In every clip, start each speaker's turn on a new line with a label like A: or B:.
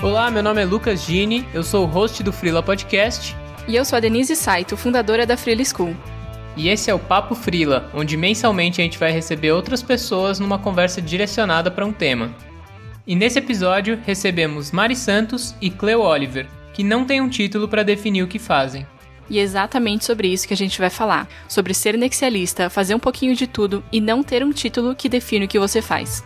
A: Olá, meu nome é Lucas Gini, eu sou o host do Freela Podcast.
B: E eu sou a Denise Saito, fundadora da Freela School.
A: E esse é o Papo Freela, onde mensalmente a gente vai receber outras pessoas numa conversa direcionada para um tema. E nesse episódio recebemos Mari Santos e Cleo Oliver, que não têm um título para definir o que fazem.
B: E é exatamente sobre isso que a gente vai falar, sobre ser nexialista, fazer um pouquinho de tudo e não ter um título que define o que você faz.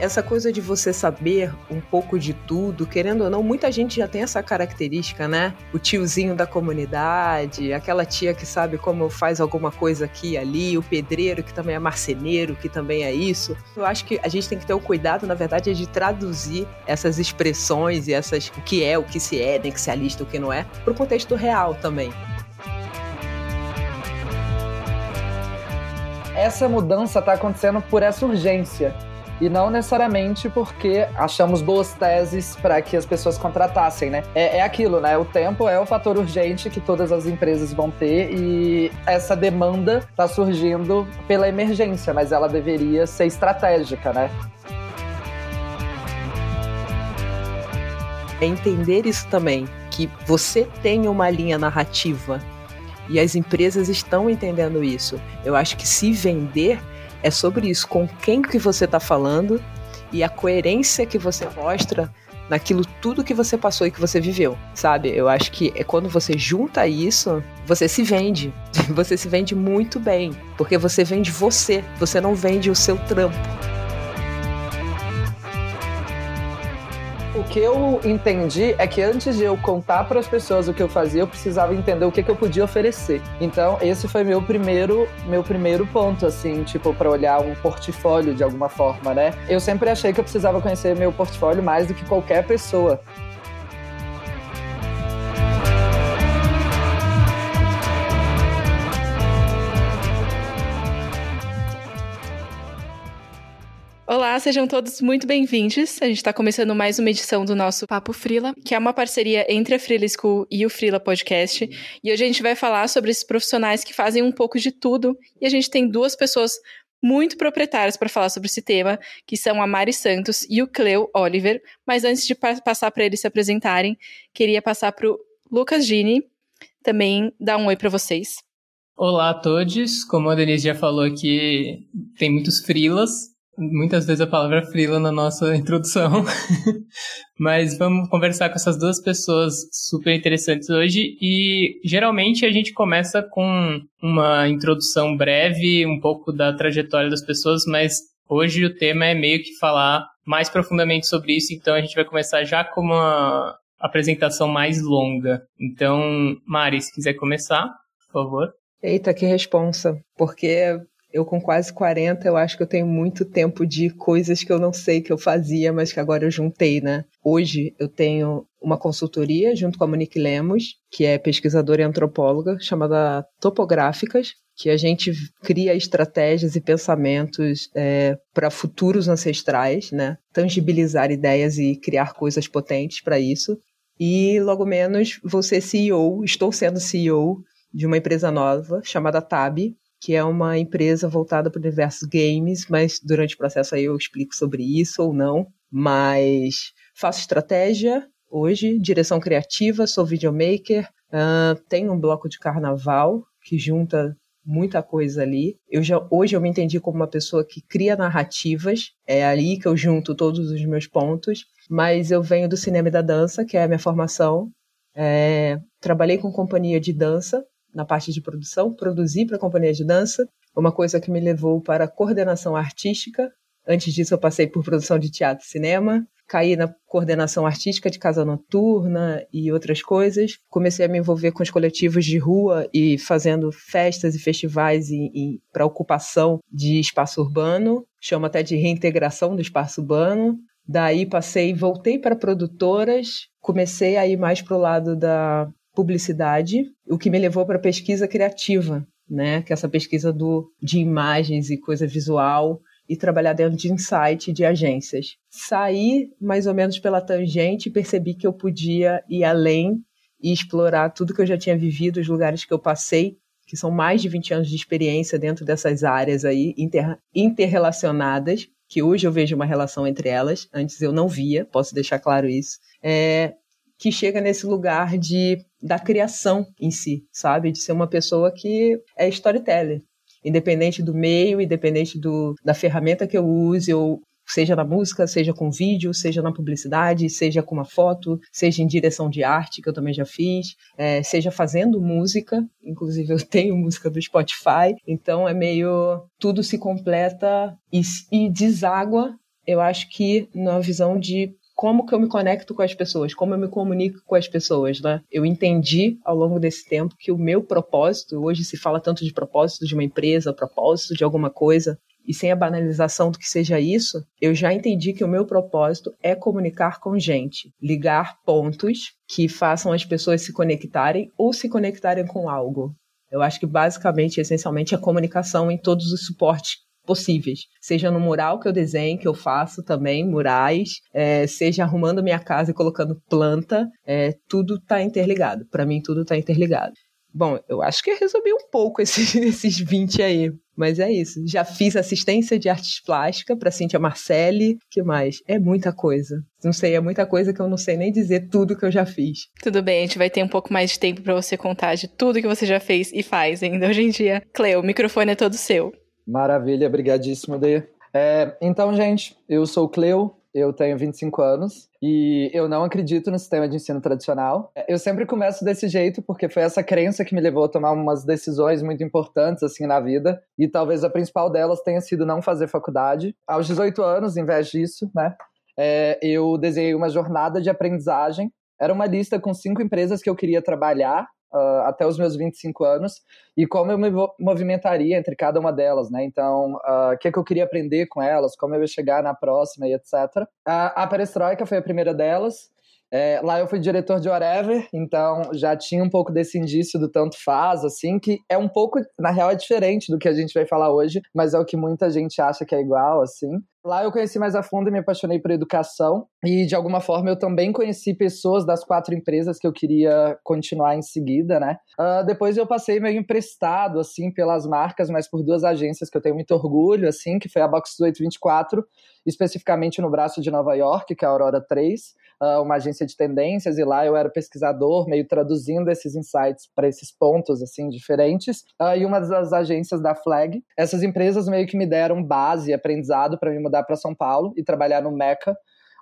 C: Essa coisa de você saber um pouco de tudo, querendo ou não, muita gente já tem essa característica, né? O tiozinho da comunidade, aquela tia que sabe como faz alguma coisa aqui e ali, o pedreiro que também é marceneiro, que também é isso. Eu acho que a gente tem que ter o cuidado, na verdade, de traduzir essas expressões e essas o que é, o que se é, nexialista, o que não é, para o contexto real também.
D: Essa mudança está acontecendo por essa urgência e não necessariamente porque achamos boas teses para que as pessoas contratassem, né? É, é, aquilo, né? O tempo é o fator urgente que todas as empresas vão ter e essa demanda está surgindo pela emergência, mas ela deveria ser estratégica, né?
C: É entender isso também, que você tem uma linha narrativa e as empresas estão entendendo isso. Eu acho que se vender é sobre isso, com quem que você está falando e a coerência que você mostra naquilo tudo que você passou e que você viveu, sabe? Eu acho que é quando você junta isso, você se vende. Você se vende muito bem, porque você vende você, você não vende o seu trampo.
D: Que eu entendi é que antes de eu contar para as pessoas o que eu fazia, eu precisava entender o que, que eu podia oferecer. Então, esse foi meu primeiro, meu primeiro ponto, assim, tipo, para olhar um portfólio de alguma forma, né? Eu sempre achei que eu precisava conhecer meu portfólio mais do que qualquer pessoa.
B: Olá, sejam todos muito bem-vindos. A gente está começando mais uma edição do nosso Papo Frila, que é uma parceria entre a Frila School e o Frila Podcast. E hoje a gente vai falar sobre esses profissionais que fazem um pouco de tudo. E a gente tem duas pessoas muito proprietárias para falar sobre esse tema, que são a Mari Santos e o Cleo Oliver. Mas antes de pa passar para eles se apresentarem, queria passar para o Lucas Gini também dar um oi para vocês.
A: Olá a todos, como a Denise já falou aqui, tem muitos frilas, muitas vezes a palavra frila na nossa introdução, mas vamos conversar com essas duas pessoas super interessantes hoje e geralmente a gente começa com uma introdução breve, um pouco da trajetória das pessoas, mas hoje o tema é meio que falar mais profundamente sobre isso, então a gente vai começar já com uma apresentação mais longa. Então, Mari, se quiser começar, por favor.
C: Eita, que responsa, porque eu com quase 40, eu acho que eu tenho muito tempo de coisas que eu não sei que eu fazia, mas que agora eu juntei, né? Hoje eu tenho uma consultoria junto com a Monique Lemos, que é pesquisadora e antropóloga, chamada Topográficas, que a gente cria estratégias e pensamentos é, para futuros ancestrais, né? Tangibilizar ideias e criar coisas potentes para isso. E logo menos vou ser CEO, estou sendo CEO de uma empresa nova chamada TAB, que é uma empresa voltada para o universo games, mas durante o processo aí eu explico sobre isso ou não. Mas faço estratégia hoje, direção criativa, sou videomaker, uh, tenho um bloco de carnaval que junta muita coisa ali. Eu já hoje eu me entendi como uma pessoa que cria narrativas, é ali que eu junto todos os meus pontos, mas eu venho do cinema e da dança, que é a minha formação. É, trabalhei com companhia de dança na parte de produção, produzi para a companhia de dança, uma coisa que me levou para a coordenação artística. Antes disso, eu passei por produção de teatro e cinema, caí na coordenação artística de casa noturna e outras coisas. Comecei a me envolver com os coletivos de rua e fazendo festas e festivais para ocupação de espaço urbano, chama até de reintegração do espaço urbano. Daí passei, voltei para produtoras, comecei a ir mais para o lado da publicidade, o que me levou para pesquisa criativa, né? Que é essa pesquisa do, de imagens e coisa visual e trabalhar dentro de insight de agências. Saí mais ou menos pela tangente e percebi que eu podia ir além e explorar tudo que eu já tinha vivido, os lugares que eu passei, que são mais de 20 anos de experiência dentro dessas áreas aí, inter, interrelacionadas. que hoje eu vejo uma relação entre elas, antes eu não via, posso deixar claro isso, é, que chega nesse lugar de da criação em si, sabe? De ser uma pessoa que é storyteller. Independente do meio, independente do, da ferramenta que eu use, ou seja na música, seja com vídeo, seja na publicidade, seja com uma foto, seja em direção de arte, que eu também já fiz, é, seja fazendo música, inclusive eu tenho música do Spotify, então é meio tudo se completa e, e deságua, eu acho que na visão de como que eu me conecto com as pessoas, como eu me comunico com as pessoas, né? Eu entendi ao longo desse tempo que o meu propósito, hoje se fala tanto de propósito de uma empresa, propósito de alguma coisa, e sem a banalização do que seja isso, eu já entendi que o meu propósito é comunicar com gente, ligar pontos que façam as pessoas se conectarem ou se conectarem com algo. Eu acho que basicamente, essencialmente, é comunicação em todos os suportes possíveis. Seja no mural que eu desenho, que eu faço também, murais, é, seja arrumando minha casa e colocando planta, é, tudo está interligado. Para mim, tudo está interligado. Bom, eu acho que eu resumi um pouco esses, esses 20 aí. Mas é isso. Já fiz assistência de artes plásticas para Cintia Marcelli. que mais? É muita coisa. Não sei, é muita coisa que eu não sei nem dizer tudo que eu já fiz.
B: Tudo bem, a gente vai ter um pouco mais de tempo para você contar de tudo que você já fez e faz ainda hoje em dia. Cleo, o microfone é todo seu.
D: Maravilha, brigadíssimo, Deia. É, então, gente, eu sou o Cleo, eu tenho 25 anos e eu não acredito no sistema de ensino tradicional. Eu sempre começo desse jeito porque foi essa crença que me levou a tomar umas decisões muito importantes assim na vida e talvez a principal delas tenha sido não fazer faculdade. Aos 18 anos, em vez disso, né, é, eu desenhei uma jornada de aprendizagem. Era uma lista com cinco empresas que eu queria trabalhar uh, até os meus 25 anos e como eu me movimentaria entre cada uma delas, né? Então, uh, o que, é que eu queria aprender com elas, como eu ia chegar na próxima e etc. Uh, a perestroika foi a primeira delas. É, lá eu fui diretor de Whatever, então já tinha um pouco desse indício do tanto faz, assim, que é um pouco, na real, é diferente do que a gente vai falar hoje, mas é o que muita gente acha que é igual, assim. Lá eu conheci mais a fundo e me apaixonei por educação. E de alguma forma eu também conheci pessoas das quatro empresas que eu queria continuar em seguida, né? Uh, depois eu passei meio emprestado, assim, pelas marcas, mas por duas agências que eu tenho muito orgulho, assim, que foi a Box 1824, especificamente no braço de Nova York, que é a Aurora 3 uh, uma agência de tendências e lá eu era pesquisador, meio traduzindo esses insights para esses pontos assim diferentes. Uh, e uma das agências da Flag, essas empresas meio que me deram base, aprendizado para me mudar para São Paulo e trabalhar no Meca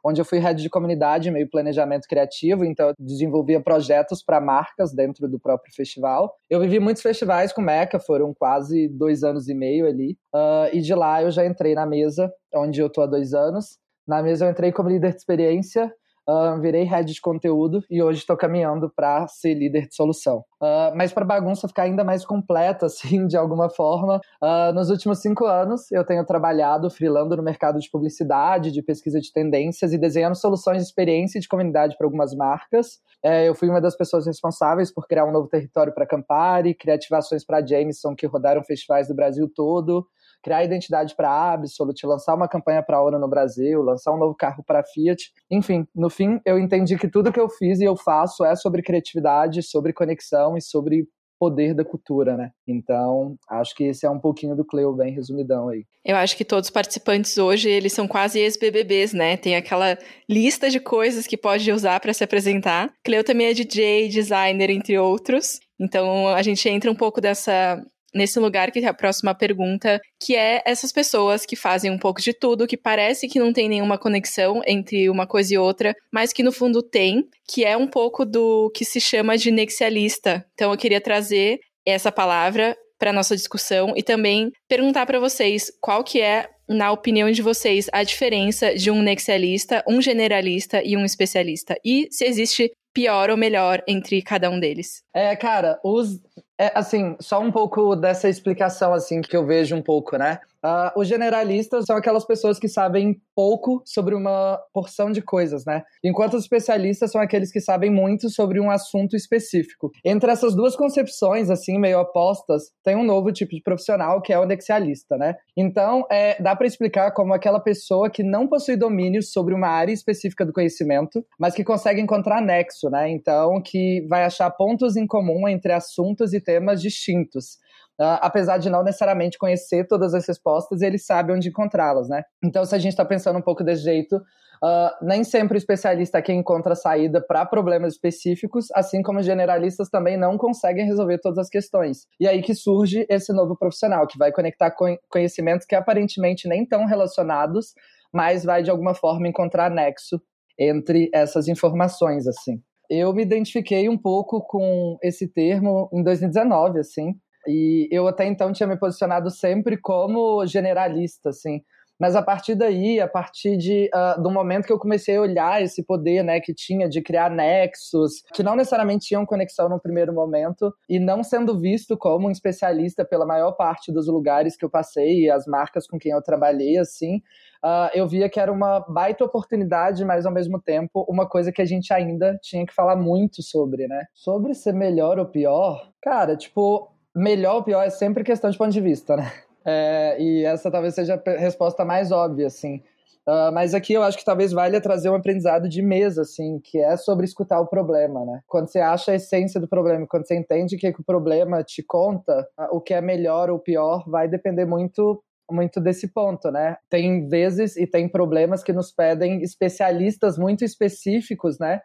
D: onde eu fui head de comunidade, meio planejamento criativo, então eu desenvolvia projetos para marcas dentro do próprio festival. Eu vivi muitos festivais com Meca, foram quase dois anos e meio ali, uh, e de lá eu já entrei na mesa, onde eu tô há dois anos. Na mesa eu entrei como líder de experiência, Uh, virei head de conteúdo e hoje estou caminhando para ser líder de solução. Uh, mas para bagunça ficar ainda mais completa, assim, de alguma forma, uh, nos últimos cinco anos eu tenho trabalhado freelando no mercado de publicidade, de pesquisa de tendências e desenhando soluções de experiência e de comunidade para algumas marcas. É, eu fui uma das pessoas responsáveis por criar um novo território para Campari, criar ativações para Jameson que rodaram festivais do Brasil todo criar identidade para a Absolute, lançar uma campanha para a ONU no Brasil, lançar um novo carro para a Fiat. Enfim, no fim, eu entendi que tudo que eu fiz e eu faço é sobre criatividade, sobre conexão e sobre poder da cultura, né? Então, acho que esse é um pouquinho do Cleo bem resumidão aí.
B: Eu acho que todos os participantes hoje, eles são quase ex-BBBs, né? Tem aquela lista de coisas que pode usar para se apresentar. Cleo também é DJ, designer, entre outros. Então, a gente entra um pouco dessa nesse lugar que é a próxima pergunta, que é essas pessoas que fazem um pouco de tudo, que parece que não tem nenhuma conexão entre uma coisa e outra, mas que no fundo tem, que é um pouco do que se chama de nexialista. Então eu queria trazer essa palavra para nossa discussão e também perguntar para vocês qual que é na opinião de vocês, a diferença de um nexialista, um generalista e um especialista? E se existe pior ou melhor entre cada um deles?
D: É, cara, os é, assim, só um pouco dessa explicação, assim, que eu vejo um pouco, né? Uh, os generalistas são aquelas pessoas que sabem pouco sobre uma porção de coisas, né? Enquanto os especialistas são aqueles que sabem muito sobre um assunto específico. Entre essas duas concepções, assim, meio opostas, tem um novo tipo de profissional que é o nexialista, né? Então, é, dá para explicar como aquela pessoa que não possui domínio sobre uma área específica do conhecimento, mas que consegue encontrar nexo, né? Então, que vai achar pontos em comum entre assuntos e temas distintos. Uh, apesar de não necessariamente conhecer todas as respostas, ele sabe onde encontrá-las, né? Então, se a gente está pensando um pouco desse jeito, uh, nem sempre o especialista é quem encontra saída para problemas específicos, assim como os generalistas também não conseguem resolver todas as questões. E aí que surge esse novo profissional, que vai conectar conhecimentos que aparentemente nem tão relacionados, mas vai de alguma forma encontrar nexo entre essas informações, assim. Eu me identifiquei um pouco com esse termo em 2019, assim, e eu até então tinha me posicionado sempre como generalista, assim. Mas a partir daí, a partir de, uh, do momento que eu comecei a olhar esse poder né, que tinha de criar nexos, que não necessariamente tinham conexão no primeiro momento, e não sendo visto como um especialista pela maior parte dos lugares que eu passei, as marcas com quem eu trabalhei, assim, uh, eu via que era uma baita oportunidade, mas ao mesmo tempo uma coisa que a gente ainda tinha que falar muito sobre, né? Sobre ser melhor ou pior, cara, tipo, melhor ou pior é sempre questão de ponto de vista, né? É, e essa talvez seja a resposta mais óbvia, assim. Uh, mas aqui eu acho que talvez valha trazer um aprendizado de mesa, assim, que é sobre escutar o problema, né? Quando você acha a essência do problema, quando você entende o que, que o problema te conta, uh, o que é melhor ou pior vai depender muito muito desse ponto, né? Tem vezes e tem problemas que nos pedem especialistas muito específicos, né?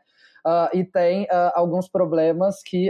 D: Uh, e tem alguns problemas que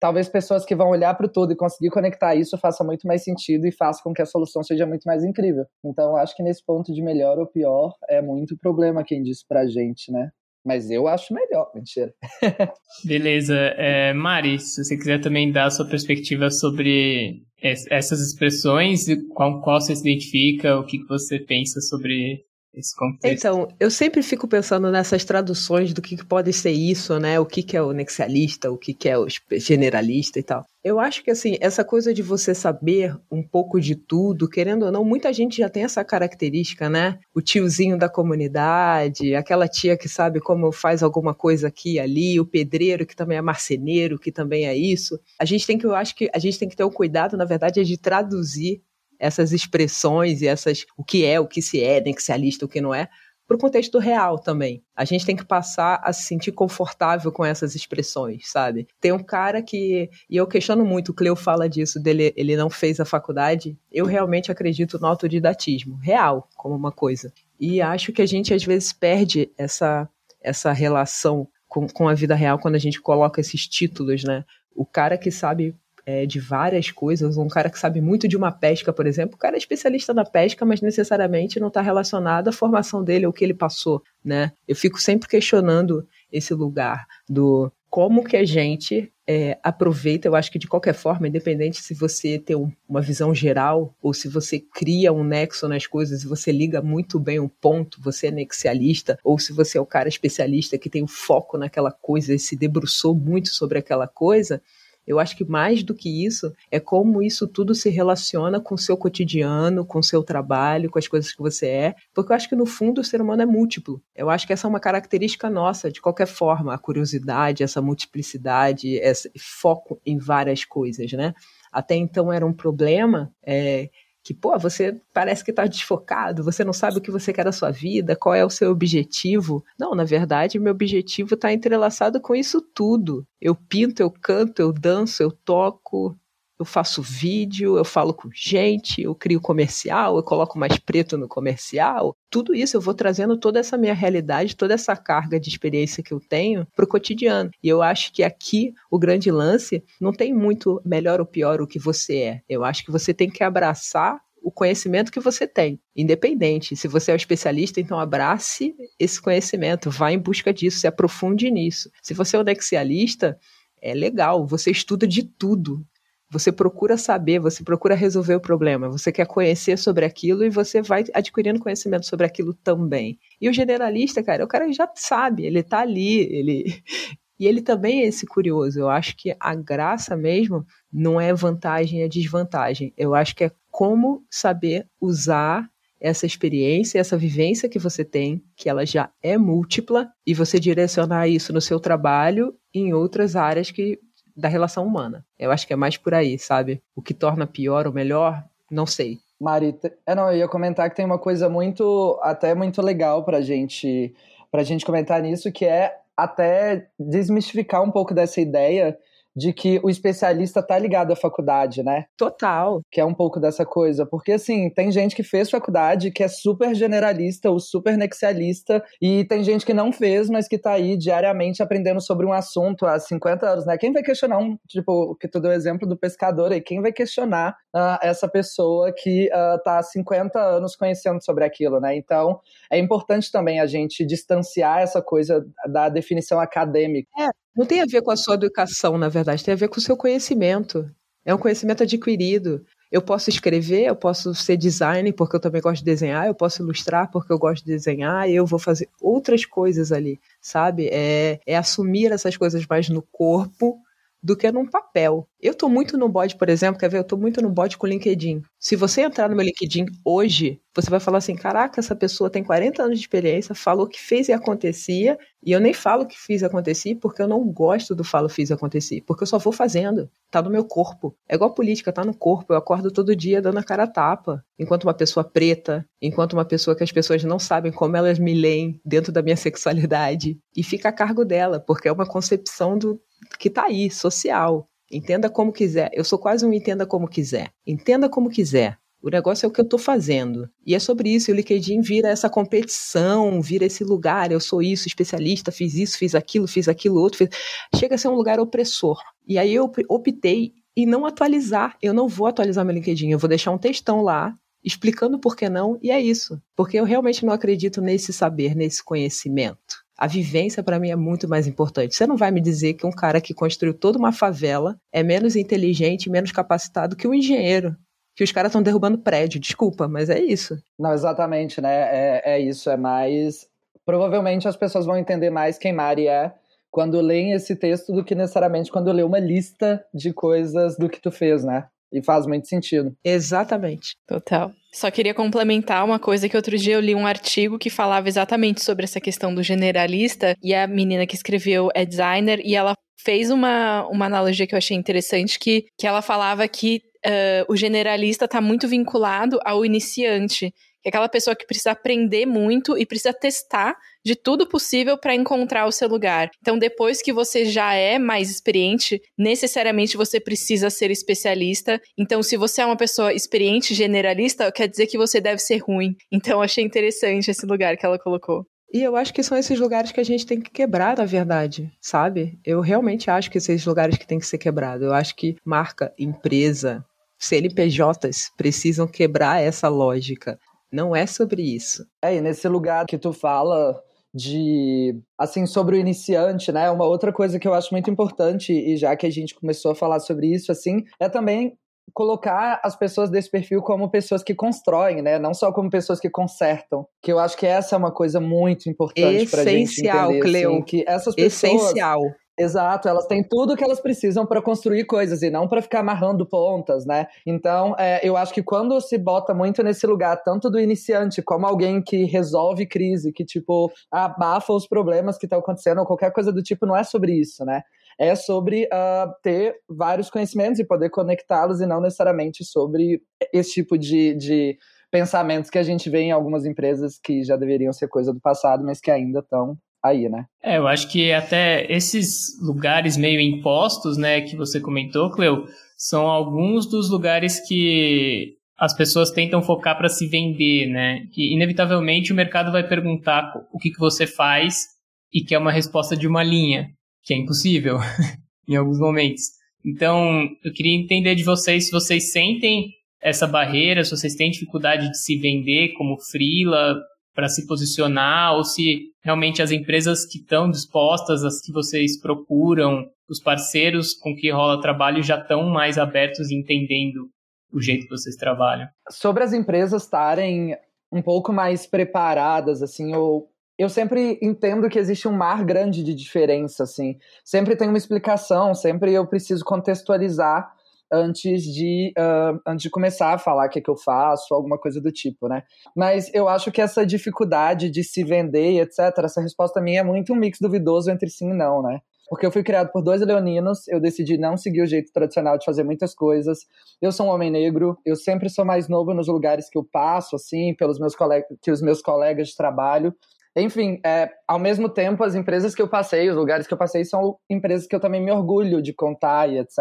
D: talvez pessoas que vão olhar para o todo e conseguir conectar isso faça muito mais sentido e faça com que a solução seja muito mais incrível. Então, acho que nesse ponto de melhor ou pior é muito problema quem diz a gente, né? Mas eu acho melhor, mentira.
A: Beleza. É, Mari, se você quiser também dar a sua perspectiva sobre essas expressões, com qual você se identifica, o que você pensa sobre esse contexto.
C: Então, eu sempre fico pensando nessas traduções do que, que pode ser isso, né? O que, que é o nexialista, o que, que é o generalista e tal. Eu acho que, assim, essa coisa de você saber um pouco de tudo, querendo ou não, muita gente já tem essa característica, né? O tiozinho da comunidade, aquela tia que sabe como faz alguma coisa aqui e ali, o pedreiro que também é marceneiro, que também é isso. A gente tem que, eu acho que a gente tem que ter um cuidado, na verdade, é de traduzir essas expressões e essas o que é, o que se é, nem que se alista, o que não é, para o contexto real também. A gente tem que passar a se sentir confortável com essas expressões, sabe? Tem um cara que, e eu questiono muito, o Cleo fala disso, dele, ele não fez a faculdade. Eu realmente acredito no autodidatismo, real, como uma coisa. E acho que a gente às vezes perde essa, essa relação com, com a vida real quando a gente coloca esses títulos, né? O cara que sabe é, de várias coisas. Um cara que sabe muito de uma pesca, por exemplo, o cara é especialista na pesca, mas necessariamente não está relacionado à formação dele ou o que ele passou, né? Eu fico sempre questionando esse lugar do como que a gente é, aproveita, eu acho que de qualquer forma, independente se você tem um, uma visão geral ou se você cria um nexo nas coisas e você liga muito bem um ponto, você é nexialista, ou se você é o cara especialista que tem o um foco naquela coisa e se debruçou muito sobre aquela coisa, eu acho que mais do que isso é como isso tudo se relaciona com o seu cotidiano, com o seu trabalho, com as coisas que você é, porque eu acho que no fundo o ser humano é múltiplo. Eu acho que essa é uma característica nossa, de qualquer forma, a curiosidade, essa multiplicidade, esse foco em várias coisas, né? Até então era um problema é, que, pô, você parece que está desfocado, você não sabe o que você quer da sua vida, qual é o seu objetivo. Não, na verdade, meu objetivo está entrelaçado com isso tudo. Eu pinto, eu canto, eu danço, eu toco, eu faço vídeo, eu falo com gente, eu crio comercial, eu coloco mais preto no comercial. Tudo isso eu vou trazendo toda essa minha realidade, toda essa carga de experiência que eu tenho para o cotidiano. E eu acho que aqui o grande lance não tem muito melhor ou pior o que você é. Eu acho que você tem que abraçar o conhecimento que você tem, independente. Se você é um especialista, então abrace esse conhecimento, vá em busca disso, se aprofunde nisso. Se você é um nexialista, é legal, você estuda de tudo. Você procura saber, você procura resolver o problema, você quer conhecer sobre aquilo e você vai adquirindo conhecimento sobre aquilo também. E o generalista, cara, o cara já sabe, ele tá ali, ele. E ele também é esse curioso. Eu acho que a graça mesmo não é vantagem, é desvantagem. Eu acho que é como saber usar essa experiência, essa vivência que você tem, que ela já é múltipla, e você direcionar isso no seu trabalho em outras áreas que da relação humana. Eu acho que é mais por aí, sabe? O que torna pior ou melhor, não sei.
D: Marita, é, não, eu ia comentar que tem uma coisa muito, até muito legal pra gente, pra gente comentar nisso, que é até desmistificar um pouco dessa ideia de que o especialista tá ligado à faculdade, né?
C: Total.
D: Que é um pouco dessa coisa. Porque, assim, tem gente que fez faculdade que é super generalista ou super nexialista, e tem gente que não fez, mas que tá aí diariamente aprendendo sobre um assunto há 50 anos, né? Quem vai questionar um, tipo, que tu deu o exemplo do pescador aí, quem vai questionar uh, essa pessoa que uh, tá há 50 anos conhecendo sobre aquilo, né? Então, é importante também a gente distanciar essa coisa da definição acadêmica.
C: É, não tem a ver com a sua educação, na verdade, tem a ver com o seu conhecimento. É um conhecimento adquirido. Eu posso escrever, eu posso ser designer porque eu também gosto de desenhar, eu posso ilustrar porque eu gosto de desenhar, eu vou fazer outras coisas ali, sabe? É, é assumir essas coisas mais no corpo do que num papel. Eu tô muito no bode, por exemplo, quer ver? Eu tô muito no bode com o LinkedIn. Se você entrar no meu LinkedIn hoje, você vai falar assim: caraca, essa pessoa tem 40 anos de experiência, falou que fez e acontecia, e eu nem falo que fiz e acontecia porque eu não gosto do falo fiz e acontecia, porque eu só vou fazendo. Tá no meu corpo. É igual política, tá no corpo. Eu acordo todo dia dando a cara a tapa. Enquanto uma pessoa preta, enquanto uma pessoa que as pessoas não sabem como elas me leem dentro da minha sexualidade, e fica a cargo dela, porque é uma concepção do, que está aí, social. Entenda como quiser. Eu sou quase um entenda como quiser. Entenda como quiser. O negócio é o que eu estou fazendo. E é sobre isso. E o LinkedIn vira essa competição, vira esse lugar. Eu sou isso, especialista, fiz isso, fiz aquilo, fiz aquilo outro. Fiz... Chega a ser um lugar opressor. E aí eu optei em não atualizar. Eu não vou atualizar meu LinkedIn. Eu vou deixar um textão lá explicando por que não. E é isso. Porque eu realmente não acredito nesse saber, nesse conhecimento. A vivência para mim é muito mais importante. Você não vai me dizer que um cara que construiu toda uma favela é menos inteligente, menos capacitado que um engenheiro. Que os caras estão derrubando prédio. Desculpa, mas é isso.
D: Não, exatamente, né? É, é isso. É mais. Provavelmente as pessoas vão entender mais quem Mari é quando leem esse texto do que necessariamente quando lê uma lista de coisas do que tu fez, né? E faz muito sentido.
C: Exatamente.
B: Total. Só queria complementar uma coisa que outro dia eu li um artigo que falava exatamente sobre essa questão do generalista e a menina que escreveu é designer e ela fez uma, uma analogia que eu achei interessante que, que ela falava que uh, o generalista está muito vinculado ao iniciante é aquela pessoa que precisa aprender muito e precisa testar de tudo possível para encontrar o seu lugar. Então, depois que você já é mais experiente, necessariamente você precisa ser especialista. Então, se você é uma pessoa experiente, generalista, quer dizer que você deve ser ruim. Então, achei interessante esse lugar que ela colocou.
C: E eu acho que são esses lugares que a gente tem que quebrar, na verdade, sabe? Eu realmente acho que esses lugares que tem que ser quebrado. Eu acho que marca, empresa, CNPJs precisam quebrar essa lógica. Não é sobre isso.
D: É, e nesse lugar que tu fala de assim sobre o iniciante, né? Uma outra coisa que eu acho muito importante e já que a gente começou a falar sobre isso assim, é também colocar as pessoas desse perfil como pessoas que constroem, né? Não só como pessoas que consertam. Que eu acho que essa é uma coisa muito importante pra gente entender. Essencial,
C: Cleo.
D: Assim, que essas pessoas
C: Essencial.
D: Exato, elas têm tudo que elas precisam para construir coisas e não para ficar amarrando pontas, né? Então, é, eu acho que quando se bota muito nesse lugar, tanto do iniciante como alguém que resolve crise, que tipo abafa os problemas que estão acontecendo ou qualquer coisa do tipo, não é sobre isso, né? É sobre uh, ter vários conhecimentos e poder conectá-los e não necessariamente sobre esse tipo de, de pensamentos que a gente vê em algumas empresas que já deveriam ser coisa do passado, mas que ainda estão aí, né?
A: É, eu acho que até esses lugares meio impostos, né, que você comentou, Cleo, são alguns dos lugares que as pessoas tentam focar para se vender, né? Que inevitavelmente o mercado vai perguntar o que, que você faz e quer uma resposta de uma linha, que é impossível em alguns momentos. Então, eu queria entender de vocês se vocês sentem essa barreira, se vocês têm dificuldade de se vender como freela, para se posicionar ou se realmente as empresas que estão dispostas, as que vocês procuram, os parceiros com que rola trabalho já estão mais abertos e entendendo o jeito que vocês trabalham.
D: Sobre as empresas estarem um pouco mais preparadas, assim, eu, eu sempre entendo que existe um mar grande de diferença, assim. Sempre tem uma explicação, sempre eu preciso contextualizar antes de, uh, antes de começar a falar o que, é que eu faço, alguma coisa do tipo, né? Mas eu acho que essa dificuldade de se vender e etc., essa resposta minha é muito um mix duvidoso entre sim e não, né? Porque eu fui criado por dois leoninos, eu decidi não seguir o jeito tradicional de fazer muitas coisas. Eu sou um homem negro, eu sempre sou mais novo nos lugares que eu passo, assim, pelos meus colegas, que os meus colegas de trabalho. Enfim, é, ao mesmo tempo, as empresas que eu passei, os lugares que eu passei, são empresas que eu também me orgulho de contar e etc.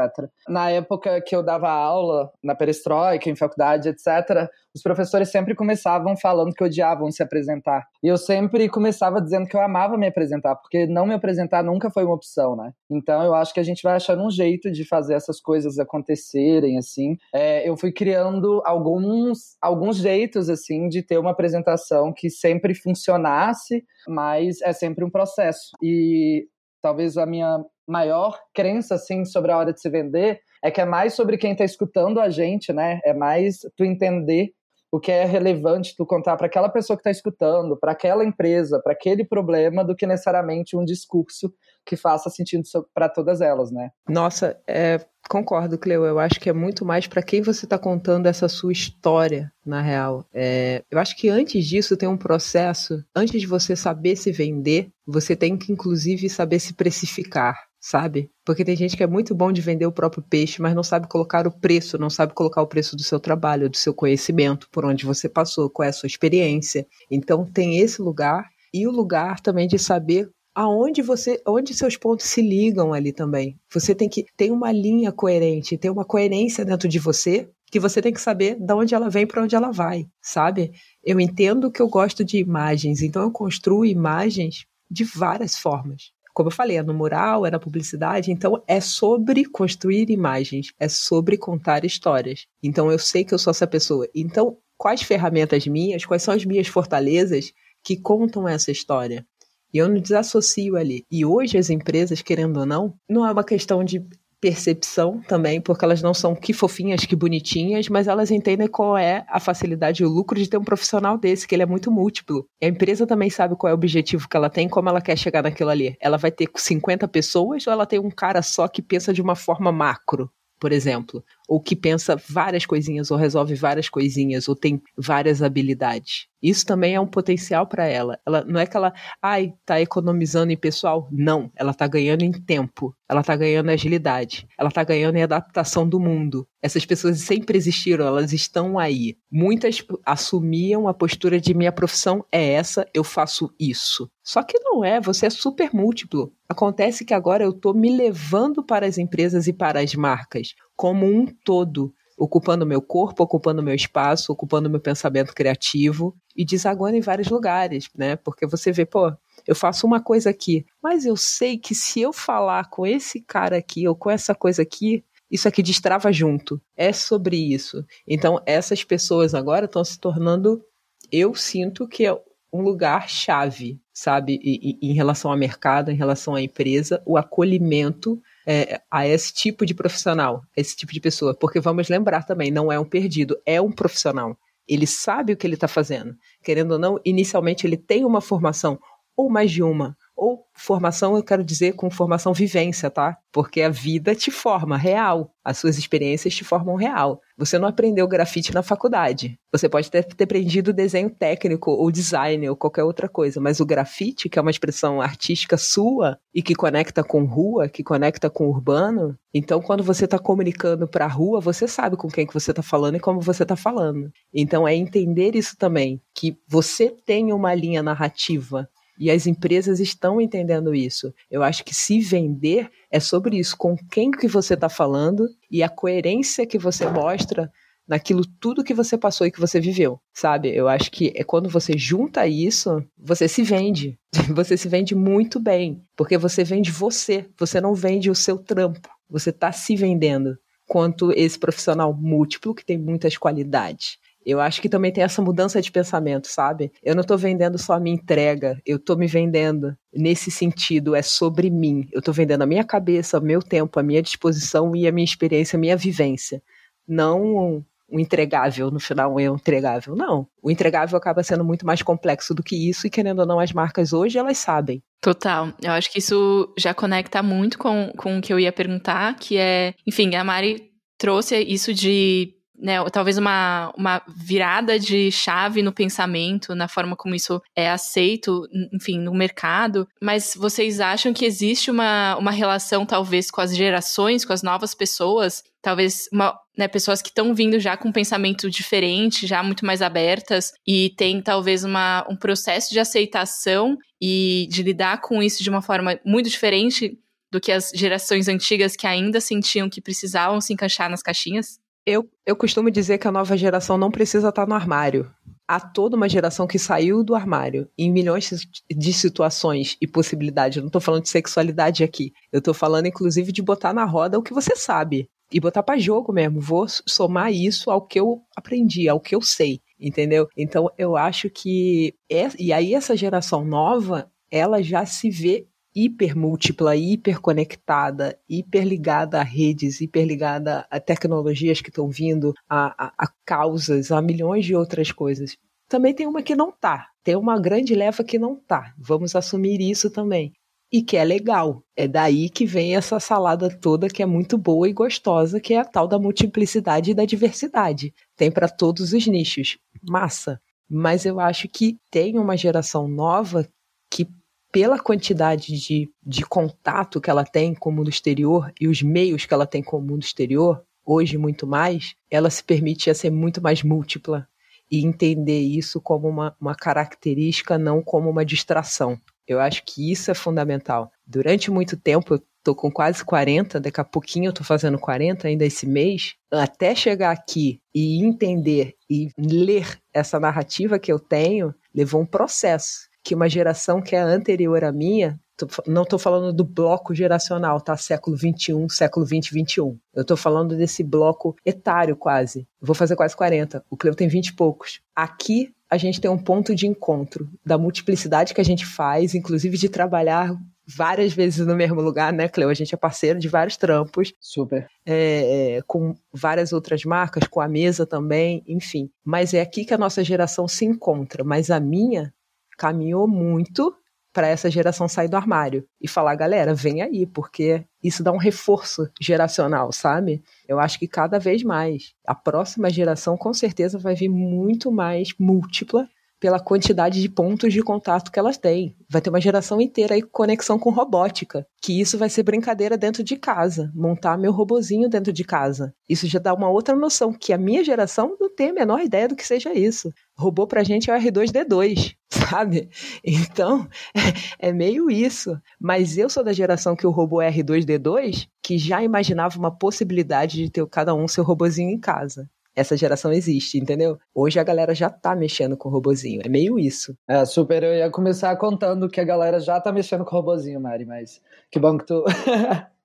D: Na época que eu dava aula na perestroika, em faculdade, etc., os professores sempre começavam falando que odiavam se apresentar. E eu sempre começava dizendo que eu amava me apresentar, porque não me apresentar nunca foi uma opção, né? Então eu acho que a gente vai achando um jeito de fazer essas coisas acontecerem, assim. É, eu fui criando alguns, alguns jeitos, assim, de ter uma apresentação que sempre funcionasse, mas é sempre um processo. E talvez a minha maior crença, assim, sobre a hora de se vender é que é mais sobre quem está escutando a gente, né? É mais tu entender o que é relevante tu contar para aquela pessoa que está escutando, para aquela empresa, para aquele problema, do que necessariamente um discurso que faça sentido para todas elas, né?
C: Nossa, é, concordo, Cleo. Eu acho que é muito mais para quem você está contando essa sua história, na real. É, eu acho que antes disso tem um processo. Antes de você saber se vender, você tem que, inclusive, saber se precificar sabe? Porque tem gente que é muito bom de vender o próprio peixe, mas não sabe colocar o preço, não sabe colocar o preço do seu trabalho, do seu conhecimento, por onde você passou, qual é a sua experiência. Então tem esse lugar e o lugar também de saber aonde você, onde seus pontos se ligam ali também. Você tem que ter uma linha coerente, ter uma coerência dentro de você, que você tem que saber de onde ela vem para onde ela vai, sabe? Eu entendo que eu gosto de imagens, então eu construo imagens de várias formas como eu falei, é no mural, é na publicidade, então é sobre construir imagens, é sobre contar histórias. Então eu sei que eu sou essa pessoa. Então, quais ferramentas minhas, quais são as minhas fortalezas que contam essa história? E eu não desassocio ali. E hoje as empresas, querendo ou não, não é uma questão de percepção também, porque elas não são que fofinhas, que bonitinhas, mas elas entendem qual é a facilidade e o lucro de ter um profissional desse, que ele é muito múltiplo. E a empresa também sabe qual é o objetivo que ela tem, como ela quer chegar naquilo ali. Ela vai ter 50 pessoas ou ela tem um cara só que pensa de uma forma macro? por exemplo, ou que pensa várias coisinhas, ou resolve várias coisinhas, ou tem várias habilidades. Isso também é um potencial para ela. Ela não é que ela, ai, tá economizando em pessoal. Não, ela tá ganhando em tempo. Ela tá ganhando em agilidade. Ela tá ganhando em adaptação do mundo. Essas pessoas sempre existiram, elas estão aí. Muitas assumiam a postura de minha profissão é essa, eu faço isso. Só que não é, você é super múltiplo. Acontece que agora eu tô me levando para as empresas e para as marcas como um todo ocupando meu corpo, ocupando meu espaço, ocupando meu pensamento criativo e desaguando em vários lugares, né? Porque você vê, pô, eu faço uma coisa aqui, mas eu sei que se eu falar com esse cara aqui ou com essa coisa aqui, isso aqui destrava junto. É sobre isso. Então, essas pessoas agora estão se tornando, eu sinto que é um lugar chave, sabe, e, e, em relação ao mercado, em relação à empresa, o acolhimento é, a esse tipo de profissional, a esse tipo de pessoa. Porque vamos lembrar também, não é um perdido, é um profissional. Ele sabe o que ele está fazendo. Querendo ou não, inicialmente ele tem uma formação, ou mais de uma, ou formação, eu quero dizer com formação vivência, tá? Porque a vida te forma real. As suas experiências te formam real. Você não aprendeu grafite na faculdade. Você pode ter, ter aprendido desenho técnico ou design ou qualquer outra coisa, mas o grafite, que é uma expressão artística sua e que conecta com rua, que conecta com urbano, então quando você está comunicando para a rua, você sabe com quem que você está falando e como você está falando. Então é entender isso também, que você tem uma linha narrativa e as empresas estão entendendo isso. Eu acho que se vender é sobre isso, com quem que você está falando e a coerência que você mostra naquilo tudo que você passou e que você viveu, sabe? Eu acho que é quando você junta isso, você se vende. Você se vende muito bem, porque você vende você, você não vende o seu trampo. Você está se vendendo quanto esse profissional múltiplo que tem muitas qualidades. Eu acho que também tem essa mudança de pensamento, sabe? Eu não estou vendendo só a minha entrega, eu estou me vendendo nesse sentido, é sobre mim. Eu estou vendendo a minha cabeça, o meu tempo, a minha disposição e a minha experiência, a minha vivência. Não um, entregável, no final um entregável. Não. O entregável acaba sendo muito mais complexo do que isso, e querendo ou não, as marcas hoje elas sabem.
B: Total. Eu acho que isso já conecta muito com, com o que eu ia perguntar, que é, enfim, a Mari trouxe isso de né, talvez uma, uma virada de chave no pensamento, na forma como isso é aceito, enfim, no mercado. Mas vocês acham que existe uma, uma relação, talvez, com as gerações, com as novas pessoas? Talvez uma, né, pessoas que estão vindo já com um pensamento diferente, já muito mais abertas e tem talvez uma, um processo de aceitação e de lidar com isso de uma forma muito diferente do que as gerações antigas que ainda sentiam que precisavam se encaixar nas caixinhas?
C: Eu, eu costumo dizer que a nova geração não precisa estar no armário. Há toda uma geração que saiu do armário em milhões de situações e possibilidades. Eu não estou falando de sexualidade aqui. Eu estou falando, inclusive, de botar na roda o que você sabe. E botar para jogo mesmo. Vou somar isso ao que eu aprendi, ao que eu sei. Entendeu? Então, eu acho que. É, e aí, essa geração nova, ela já se vê hipermúltipla, hiperconectada, hiperligada a redes, hiperligada a tecnologias que estão vindo, a, a, a, causas, a milhões de outras coisas. Também tem uma que não tá, tem uma grande leva que não tá. Vamos assumir isso também. E que é legal. É daí que vem essa salada toda que é muito boa e gostosa, que é a tal da multiplicidade e da diversidade. Tem para todos os nichos. Massa. Mas eu acho que tem uma geração nova que pela quantidade de, de contato que ela tem com o mundo exterior e os meios que ela tem com o mundo exterior, hoje muito mais, ela se permite ser muito mais múltipla e entender isso como uma, uma característica, não como uma distração. Eu acho que isso é fundamental. Durante muito tempo, eu tô com quase 40, daqui a pouquinho eu tô fazendo 40 ainda esse mês, até chegar aqui e entender e ler essa narrativa que eu tenho, levou um processo que uma geração que é anterior à minha, não estou falando do bloco geracional, tá? Século 21, século 20, 21. Eu estou falando desse bloco etário quase. Vou fazer quase 40. O Cleo tem 20 e poucos. Aqui a gente tem um ponto de encontro da multiplicidade que a gente faz, inclusive de trabalhar várias vezes no mesmo lugar, né, Cleo? A gente é parceiro de vários trampos.
D: Super.
C: É, é, com várias outras marcas, com a mesa também, enfim. Mas é aqui que a nossa geração se encontra. Mas a minha caminhou muito para essa geração sair do armário e falar, galera, vem aí, porque isso dá um reforço geracional, sabe? Eu acho que cada vez mais a próxima geração com certeza vai vir muito mais múltipla pela quantidade de pontos de contato que elas têm. Vai ter uma geração inteira aí com conexão com robótica, que isso vai ser brincadeira dentro de casa, montar meu robozinho dentro de casa. Isso já dá uma outra noção, que a minha geração não tem a menor ideia do que seja isso. Robô pra gente é o R2D2, sabe? Então, é, é meio isso. Mas eu sou da geração que o robô é R2D2, que já imaginava uma possibilidade de ter cada um seu robozinho em casa essa geração existe, entendeu? Hoje a galera já tá mexendo com o robozinho. É meio isso.
D: É, super. Eu ia começar contando que a galera já tá mexendo com o robozinho, Mari, mas que bom que tu.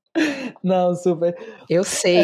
D: Não, super.
C: Eu sei.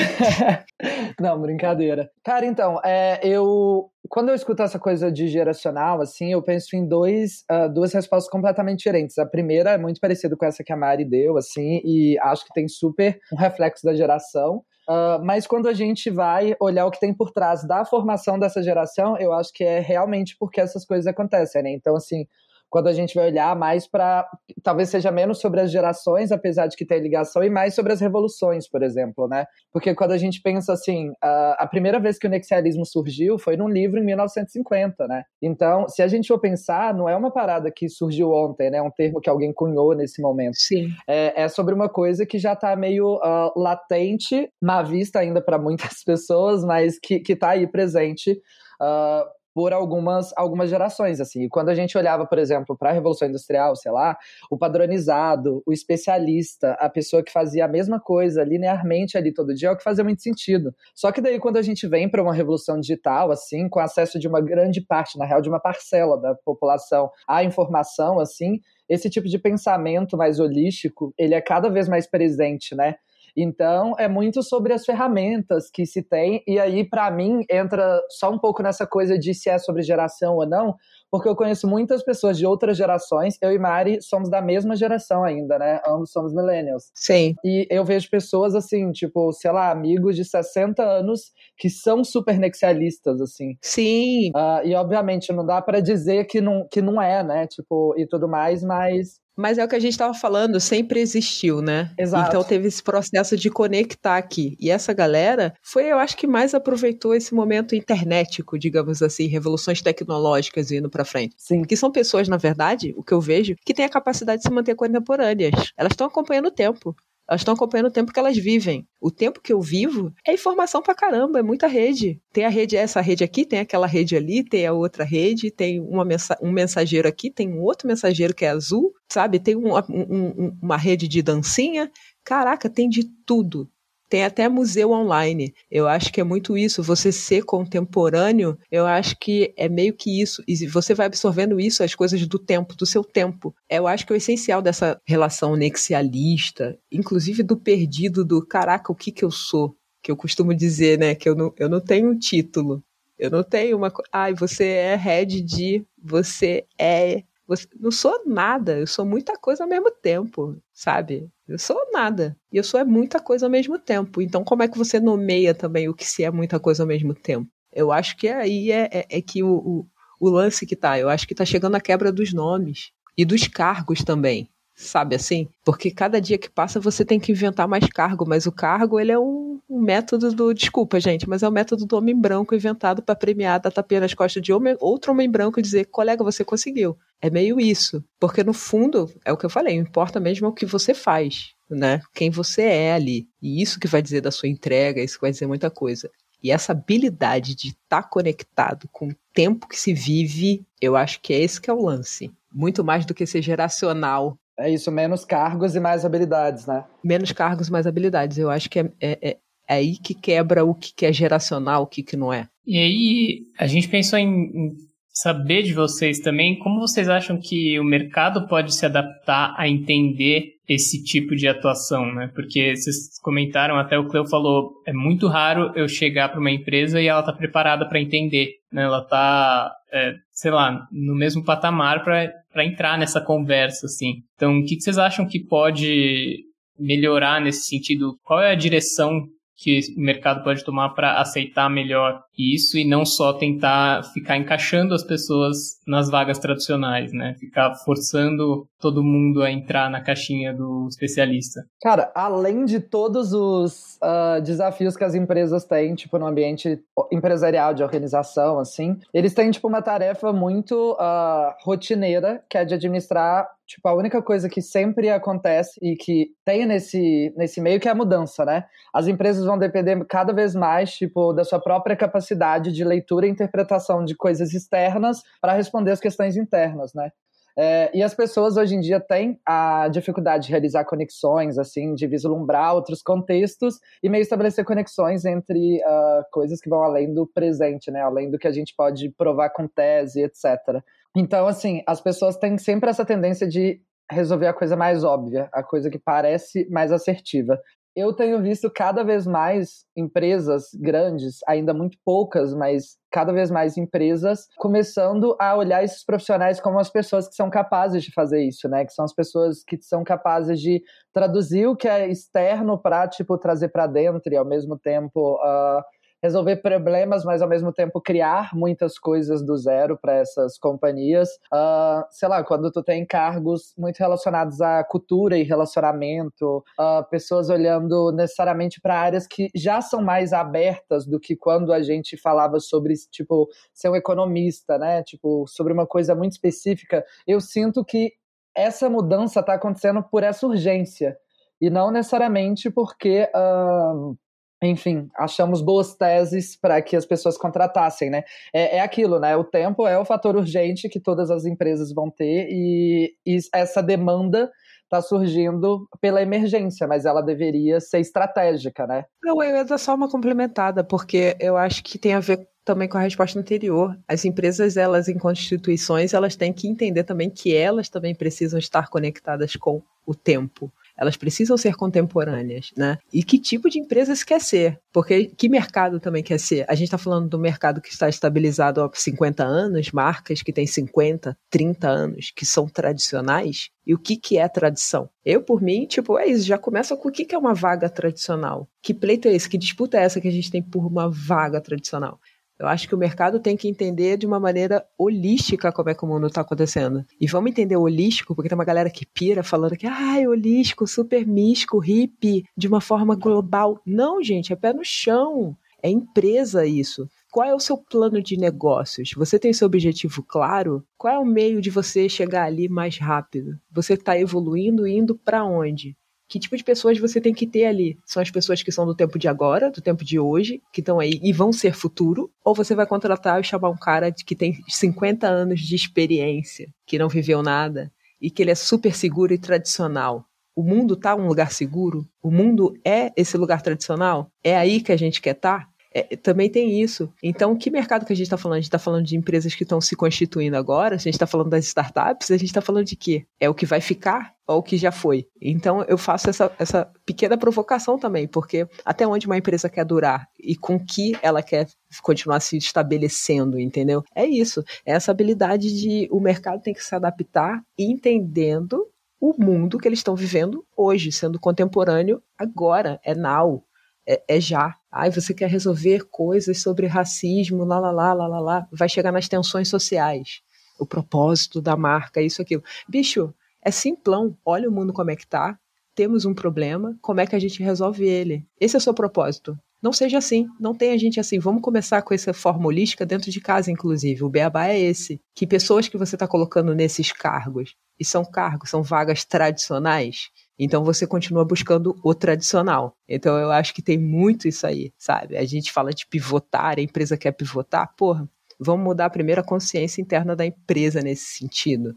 D: Não, brincadeira. Cara, então, é, eu. Quando eu escuto essa coisa de geracional, assim, eu penso em dois, uh, duas respostas completamente diferentes. A primeira é muito parecida com essa que a Mari deu, assim, e acho que tem super um reflexo da geração. Uh, mas quando a gente vai olhar o que tem por trás da formação dessa geração, eu acho que é realmente porque essas coisas acontecem, né? Então, assim, quando a gente vai olhar mais para. Talvez seja menos sobre as gerações, apesar de que tem ligação, e mais sobre as revoluções, por exemplo, né? Porque quando a gente pensa assim, a, primeira vez que o nexialismo surgiu foi num livro em 1950, né? Então, se a gente for pensar, não é uma parada que surgiu ontem, né? É um termo que alguém cunhou nesse momento.
C: Sim.
D: É, é sobre uma coisa que já está meio uh, latente, má vista ainda para muitas pessoas, mas que, que tá aí presente. Uh, por algumas, algumas gerações, assim. E quando a gente olhava, por exemplo, para a Revolução Industrial, sei lá, o padronizado, o especialista, a pessoa que fazia a mesma coisa linearmente ali todo dia, é o que fazia muito sentido. Só que daí quando a gente vem para uma revolução digital, assim, com acesso de uma grande parte, na real, de uma parcela da população à informação, assim, esse tipo de pensamento mais holístico, ele é cada vez mais presente, né? Então, é muito sobre as ferramentas que se tem, e aí, para mim, entra só um pouco nessa coisa de se é sobre geração ou não, porque eu conheço muitas pessoas de outras gerações. Eu e Mari somos da mesma geração ainda, né? Ambos somos millennials.
C: Sim.
D: E eu vejo pessoas assim, tipo, sei lá, amigos de 60 anos que são super nexialistas, assim.
C: Sim.
D: Uh, e obviamente não dá para dizer que não, que não é, né? Tipo, e tudo mais, mas
C: mas é o que a gente estava falando, sempre existiu, né?
D: Exato.
C: Então teve esse processo de conectar aqui. E essa galera foi, eu acho que mais aproveitou esse momento internetico, digamos assim, revoluções tecnológicas indo para frente.
D: Sim.
C: Que são pessoas, na verdade, o que eu vejo, que têm a capacidade de se manter contemporâneas. Elas estão acompanhando o tempo. Elas estão acompanhando o tempo que elas vivem. O tempo que eu vivo é informação pra caramba, é muita rede. Tem a rede, essa rede aqui, tem aquela rede ali, tem a outra rede, tem uma mensa um mensageiro aqui, tem um outro mensageiro que é azul, sabe? Tem um, um, uma rede de dancinha. Caraca, tem de tudo. Tem até museu online. Eu acho que é muito isso. Você ser contemporâneo, eu acho que é meio que isso. E você vai absorvendo isso, as coisas do tempo, do seu tempo. Eu acho que é o essencial dessa relação nexialista, inclusive do perdido, do caraca, o que que eu sou? Que eu costumo dizer, né? Que eu não, eu não tenho um título. Eu não tenho uma. Ai, você é head de. Você é. Você... Não sou nada. Eu sou muita coisa ao mesmo tempo, sabe? Eu sou nada. E eu sou é muita coisa ao mesmo tempo. Então, como é que você nomeia também o que se é muita coisa ao mesmo tempo? Eu acho que aí é, é, é que o, o, o, lance que tá. Eu acho que tá chegando a quebra dos nomes e dos cargos também. Sabe assim? Porque cada dia que passa você tem que inventar mais cargo, mas o cargo ele é um, um método do. Desculpa, gente, mas é um método do homem branco inventado para premiar, dar tapinha nas costas de homem, outro homem branco e dizer: colega, você conseguiu. É meio isso. Porque no fundo, é o que eu falei, importa mesmo é o que você faz, né? Quem você é ali. E isso que vai dizer da sua entrega, isso vai dizer muita coisa. E essa habilidade de estar tá conectado com o tempo que se vive, eu acho que é esse que é o lance. Muito mais do que ser geracional.
D: É isso, menos cargos e mais habilidades, né?
C: Menos cargos e mais habilidades. Eu acho que é, é, é, é aí que quebra o que é geracional, o que, que não é.
A: E aí, a gente pensou em saber de vocês também como vocês acham que o mercado pode se adaptar a entender esse tipo de atuação, né? Porque vocês comentaram, até o Cleo falou, é muito raro eu chegar para uma empresa e ela tá preparada para entender, né? Ela tá, é, sei lá, no mesmo patamar para entrar nessa conversa, assim. Então, o que vocês acham que pode melhorar nesse sentido? Qual é a direção que o mercado pode tomar para aceitar melhor isso e não só tentar ficar encaixando as pessoas nas vagas tradicionais, né? Ficar forçando todo mundo a entrar na caixinha do especialista.
D: Cara, além de todos os uh, desafios que as empresas têm, tipo, no ambiente empresarial de organização, assim, eles têm, tipo, uma tarefa muito uh, rotineira, que é de administrar tipo, a única coisa que sempre acontece e que tem nesse, nesse meio que é a mudança, né? As empresas vão depender cada vez mais, tipo, da sua própria capacidade de leitura e interpretação de coisas externas para responder as questões internas, né? É, e as pessoas hoje em dia têm a dificuldade de realizar conexões, assim, de vislumbrar outros contextos e meio estabelecer conexões entre uh, coisas que vão além do presente, né? Além do que a gente pode provar com tese, etc. Então, assim, as pessoas têm sempre essa tendência de resolver a coisa mais óbvia, a coisa que parece mais assertiva. Eu tenho visto cada vez mais empresas grandes, ainda muito poucas, mas cada vez mais empresas começando a olhar esses profissionais como as pessoas que são capazes de fazer isso, né? Que são as pessoas que são capazes de traduzir o que é externo para tipo trazer para dentro e ao mesmo tempo uh, resolver problemas, mas ao mesmo tempo criar muitas coisas do zero para essas companhias. Uh, sei lá, quando tu tem cargos muito relacionados à cultura e relacionamento, uh, pessoas olhando necessariamente para áreas que já são mais abertas do que quando a gente falava sobre, tipo, ser um economista, né? Tipo, sobre uma coisa muito específica. Eu sinto que essa mudança está acontecendo por essa urgência e não necessariamente porque uh, enfim, achamos boas teses para que as pessoas contratassem, né? É, é, aquilo, né? O tempo é o fator urgente que todas as empresas vão ter e, e essa demanda está surgindo pela emergência, mas ela deveria ser estratégica, né?
C: Não, eu ia dar só uma complementada, porque eu acho que tem a ver também com a resposta anterior. As empresas, elas em constituições, elas têm que entender também que elas também precisam estar conectadas com o tempo elas precisam ser contemporâneas, né? E que tipo de empresa se quer ser? Porque que mercado também quer ser? A gente está falando do mercado que está estabilizado há 50 anos, marcas que têm 50, 30 anos, que são tradicionais. E o que, que é tradição? Eu, por mim, tipo, é isso, já começa com o que, que é uma vaga tradicional. Que pleito é esse? Que disputa é essa que a gente tem por uma vaga tradicional? Eu acho que o mercado tem que entender de uma maneira holística como é que o mundo está acontecendo. E vamos entender holístico, porque tem uma galera que pira falando que, ah, é holístico, super místico, hippie, de uma forma global. Não, gente, é pé no chão. É empresa isso. Qual é o seu plano de negócios? Você tem seu objetivo claro? Qual é o meio de você chegar ali mais rápido? Você está evoluindo, indo para onde? Que tipo de pessoas você tem que ter ali? São as pessoas que são do tempo de agora, do tempo de hoje, que estão aí e vão ser futuro? Ou você vai contratar e chamar um cara que tem 50 anos de experiência, que não viveu nada e que ele é super seguro e tradicional? O mundo tá um lugar seguro? O mundo é esse lugar tradicional? É aí que a gente quer estar? Tá? É, também tem isso. Então, que mercado que a gente está falando? A gente está falando de empresas que estão se constituindo agora? A gente está falando das startups? A gente está falando de quê? É o que vai ficar ou o que já foi? Então, eu faço essa, essa pequena provocação também, porque até onde uma empresa quer durar e com que ela quer continuar se estabelecendo, entendeu? É isso. É essa habilidade de o mercado tem que se adaptar entendendo o mundo que eles estão vivendo hoje, sendo contemporâneo agora, é now, é, é já. Ai, você quer resolver coisas sobre racismo, lá, lá, lá, lá, lá, lá. Vai chegar nas tensões sociais. O propósito da marca, isso, aquilo. Bicho, é simplão. Olha o mundo como é que tá. Temos um problema. Como é que a gente resolve ele? Esse é o seu propósito. Não seja assim, não tenha gente assim. Vamos começar com essa formulística dentro de casa, inclusive. O beabá é esse. Que pessoas que você está colocando nesses cargos, e são cargos, são vagas tradicionais, então você continua buscando o tradicional. Então eu acho que tem muito isso aí, sabe? A gente fala de pivotar, a empresa quer pivotar, porra, vamos mudar a primeira consciência interna da empresa nesse sentido.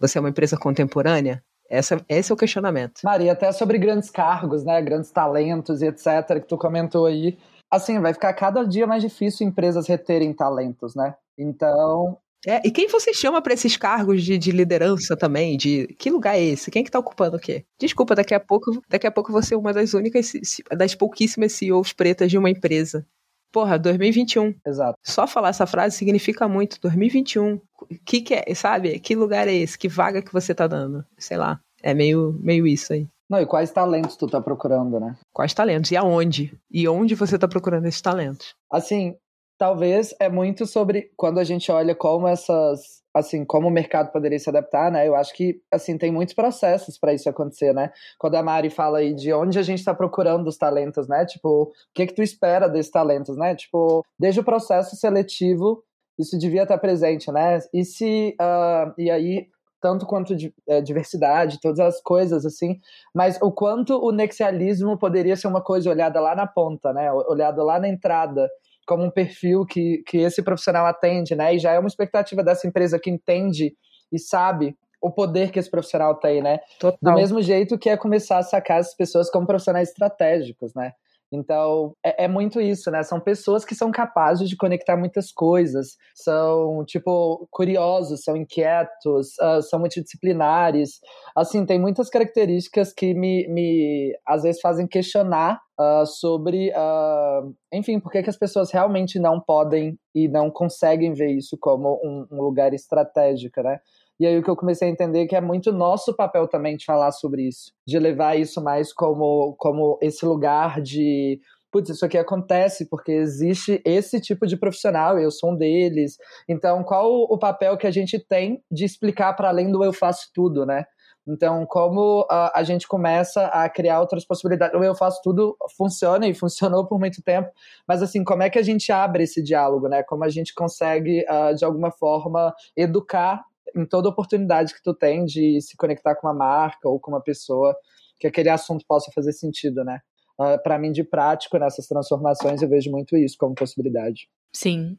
C: Você é uma empresa contemporânea? Essa, esse é o questionamento.
D: Maria, até sobre grandes cargos, né? Grandes talentos e etc., que tu comentou aí. Assim, vai ficar cada dia mais difícil empresas reterem talentos, né? Então,
C: é, e quem você chama para esses cargos de, de, liderança também? De que lugar é esse? Quem é que tá ocupando o quê? Desculpa, daqui a pouco, daqui a pouco você é uma das únicas, das pouquíssimas CEOs pretas de uma empresa. Porra, 2021.
D: Exato.
C: Só falar essa frase significa muito. 2021. O que, que é, sabe? Que lugar é esse? Que vaga que você tá dando? Sei lá. É meio, meio isso aí.
D: Não, e quais talentos tu tá procurando, né?
C: Quais talentos? E aonde? E onde você tá procurando esses talentos?
D: Assim, talvez é muito sobre quando a gente olha como essas assim como o mercado poderia se adaptar, né? Eu acho que assim tem muitos processos para isso acontecer, né? Quando a Mari fala aí de onde a gente está procurando os talentos, né? Tipo, o que que tu espera desses talentos, né? Tipo, desde o processo seletivo isso devia estar presente, né? E se uh, e aí tanto quanto de, é, diversidade, todas as coisas assim, mas o quanto o nexialismo poderia ser uma coisa olhada lá na ponta, né? Olhada lá na entrada como um perfil que, que esse profissional atende, né? E já é uma expectativa dessa empresa que entende e sabe o poder que esse profissional tem, né? Total. Do mesmo jeito que é começar a sacar as pessoas como profissionais estratégicos, né? Então, é, é, muito isso, né? São pessoas que são capazes de conectar muitas coisas, são, tipo, curiosos, são inquietos, uh, são multidisciplinares. Assim, tem muitas características que me, me às vezes, fazem questionar uh, sobre, uh, enfim, por que, que as pessoas realmente não podem e não conseguem ver isso como um, um lugar estratégico, né? E aí o que eu comecei a entender que é muito nosso papel também de falar sobre isso, de levar isso mais como, como esse lugar de putz, isso aqui acontece porque existe esse tipo de profissional, eu sou um deles. Então, qual o papel que a gente tem de explicar para além do eu faço tudo, né? Então, como a, a, gente começa a criar outras possibilidades, o eu faço tudo funciona e funcionou por muito tempo, mas assim, como é que a gente abre esse diálogo, né? Como a gente consegue, uh, de alguma forma, educar em toda oportunidade que tu tem de se conectar com uma marca ou com uma pessoa, que aquele assunto possa fazer sentido, né? Uh, ah, para mim, de prático, nessas transformações, eu vejo muito isso como possibilidade.
B: Sim.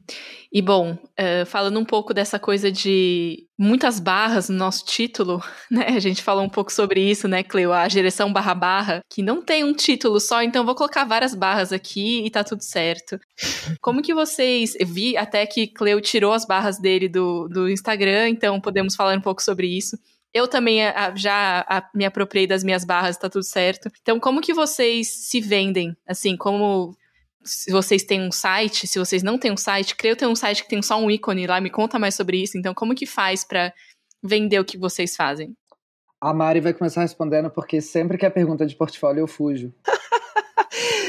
B: E bom, uh, falando um pouco dessa coisa de muitas barras no nosso título, né? A gente falou um pouco sobre isso, né, Cleo? A direção barra barra, que não tem um título só, então vou colocar várias barras aqui e tá tudo certo. Como que vocês. Eu vi até que Cleo tirou as barras dele do, do Instagram, então podemos falar um pouco sobre isso. Eu também já me apropriei das minhas barras, tá tudo certo. Então, como que vocês se vendem? Assim, como se vocês têm um site, se vocês não têm um site, creio ter um site que tem só um ícone lá, me conta mais sobre isso. Então, como que faz para vender o que vocês fazem?
D: A Mari vai começar respondendo, porque sempre que é pergunta de portfólio eu fujo.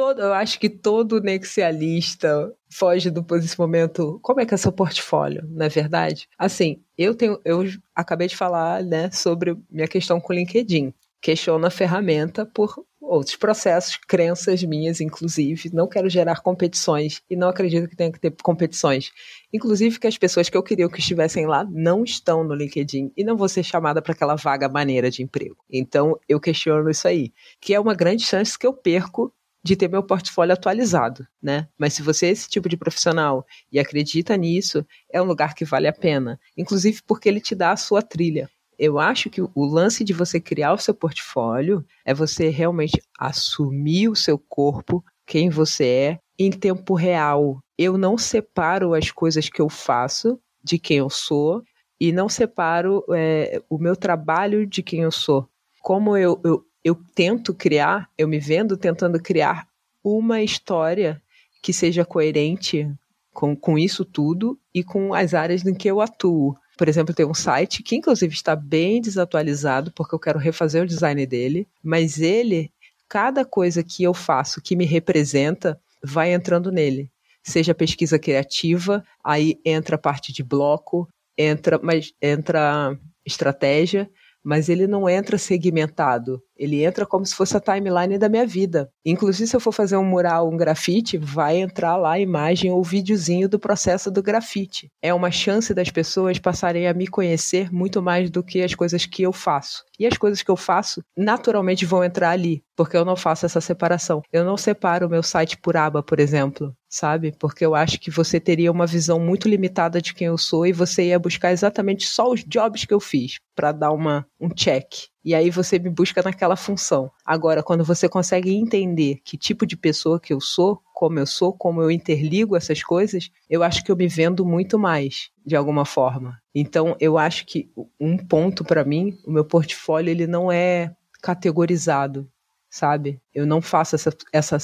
C: todo, eu acho que todo nexialista foge do posicionamento. Como é que é seu portfólio, não é verdade? Assim, eu tenho, eu acabei de falar, né, sobre minha questão com o LinkedIn. Questiona a ferramenta por outros processos, crenças minhas, inclusive. Não quero gerar competições e não acredito que tenha que ter competições. Inclusive que as pessoas que eu queria que estivessem lá não estão no LinkedIn e não vou ser chamada para aquela vaga maneira de emprego. Então eu questiono isso aí, que é uma grande chance que eu perco de ter meu portfólio atualizado, né? Mas se você é esse tipo de profissional e acredita nisso, é um lugar que vale a pena, inclusive porque ele te dá a sua trilha. Eu acho que o lance de você criar o seu portfólio é você realmente assumir o seu corpo, quem você é, em tempo real. Eu não separo as coisas que eu faço de quem eu sou e não separo é, o meu trabalho de quem eu sou. Como eu, eu, eu tento criar, eu me vendo tentando criar uma história que seja coerente com, com isso tudo e com as áreas em que eu atuo. Por exemplo, tem um site que inclusive está bem desatualizado, porque eu quero refazer o design dele, mas ele, cada coisa que eu faço que me representa, vai entrando nele. Seja pesquisa criativa, aí entra a parte de bloco, entra, mas entra estratégia, mas ele não entra segmentado. Ele entra como se fosse a timeline da minha vida. Inclusive, se eu for fazer um mural, um grafite, vai entrar lá a imagem ou videozinho do processo do grafite. É uma chance das pessoas passarem a me conhecer muito mais do que as coisas que eu faço. E as coisas que eu faço naturalmente vão entrar ali, porque eu não faço essa separação. Eu não separo o meu site por aba, por exemplo sabe? Porque eu acho que você teria uma visão muito limitada de quem eu sou e você ia buscar exatamente só os jobs que eu fiz para dar uma um check. E aí você me busca naquela função. Agora, quando você consegue entender que tipo de pessoa que eu sou, como eu sou, como eu interligo essas coisas, eu acho que eu me vendo muito mais, de alguma forma. Então, eu acho que um ponto para mim, o meu portfólio ele não é categorizado, sabe? Eu não faço essa, essa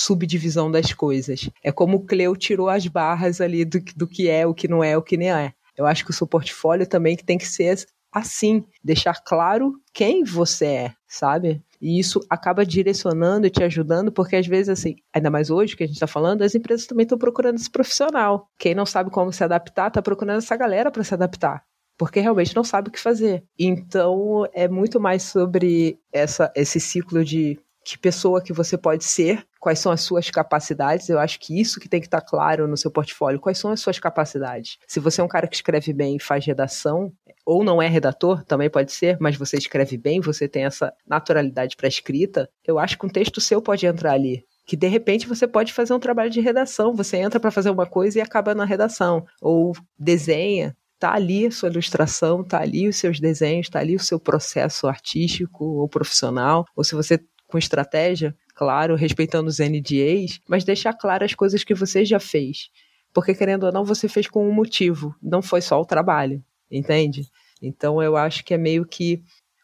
C: subdivisão das coisas. É como o Cleo tirou as barras ali do, do que é, o que não é, o que nem é. Eu acho que o seu portfólio também tem que ser assim, deixar claro quem você é, sabe? E isso acaba direcionando e te ajudando, porque às vezes, assim, ainda mais hoje que a gente está falando, as empresas também estão procurando esse profissional. Quem não sabe como se adaptar, está procurando essa galera para se adaptar. Porque realmente não sabe o que fazer. Então, é muito mais sobre essa, esse ciclo de que pessoa que você pode ser, quais são as suas capacidades. Eu acho que isso que tem que estar claro no seu portfólio. Quais são as suas capacidades? Se você é um cara que escreve bem e faz redação, ou não é redator, também pode ser, mas você escreve bem, você tem essa naturalidade para escrita, eu acho que um texto seu pode entrar ali que de repente você pode fazer um trabalho de redação, você entra para fazer uma coisa e acaba na redação, ou desenha, tá ali a sua ilustração, tá ali os seus desenhos, tá ali o seu processo artístico ou profissional, ou se você com estratégia, claro, respeitando os NDAs, mas deixar claras as coisas que você já fez. Porque, querendo ou não, você fez com um motivo, não foi só o trabalho, entende? Então, eu acho que é meio que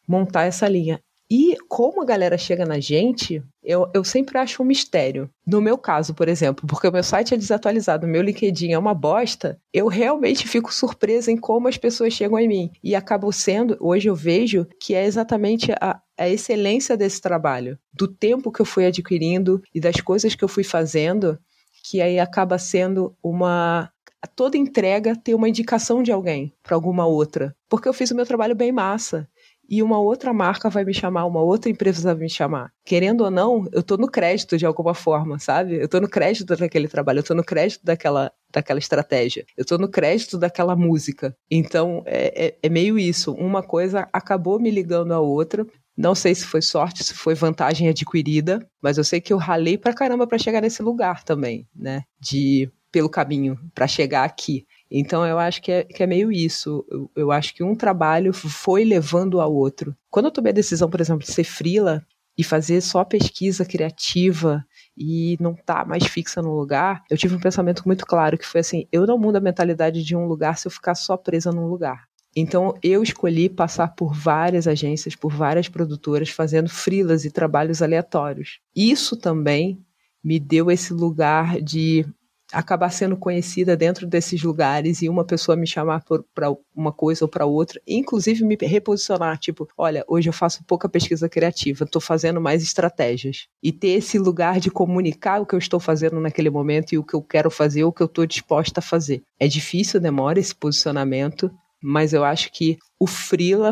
C: montar essa linha. E como a galera chega na gente, eu, eu sempre acho um mistério. No meu caso, por exemplo, porque o meu site é desatualizado, o meu LinkedIn é uma bosta, eu realmente fico surpresa em como as pessoas chegam em mim. E acabo sendo, hoje eu vejo que é exatamente a, a excelência desse trabalho, do tempo que eu fui adquirindo e das coisas que eu fui fazendo, que aí acaba sendo uma toda entrega ter uma indicação de alguém para alguma outra, porque eu fiz o meu trabalho bem massa e uma outra marca vai me chamar, uma outra empresa vai me chamar. Querendo ou não, eu estou no crédito de alguma forma, sabe? Eu estou no crédito daquele trabalho, eu estou no crédito daquela, daquela estratégia, eu estou no crédito daquela música. Então, é, é, é meio isso. Uma coisa acabou me ligando à outra. Não sei se foi sorte, se foi vantagem adquirida, mas eu sei que eu ralei pra caramba para chegar nesse lugar também, né? De pelo caminho para chegar aqui. Então eu acho que é, que é meio isso. Eu, eu, acho que um trabalho foi levando ao outro. Quando eu tomei a decisão, por exemplo, de ser frila e fazer só pesquisa criativa e não estar tá mais fixa no lugar, eu tive um pensamento muito claro que foi assim: eu não mudo a mentalidade de um lugar se eu ficar só presa num lugar. Então eu escolhi passar por várias agências, por várias produtoras, fazendo frilas e trabalhos aleatórios. Isso também me deu esse lugar de acabar sendo conhecida dentro desses lugares e uma pessoa me chamar para uma coisa ou para outra, inclusive me reposicionar, tipo, olha, hoje eu faço pouca pesquisa criativa, estou fazendo mais estratégias. E ter esse lugar de comunicar o que eu estou fazendo naquele momento e o que eu quero fazer, o que eu estou disposta a fazer. É difícil, demora esse posicionamento, mas eu acho que o Freela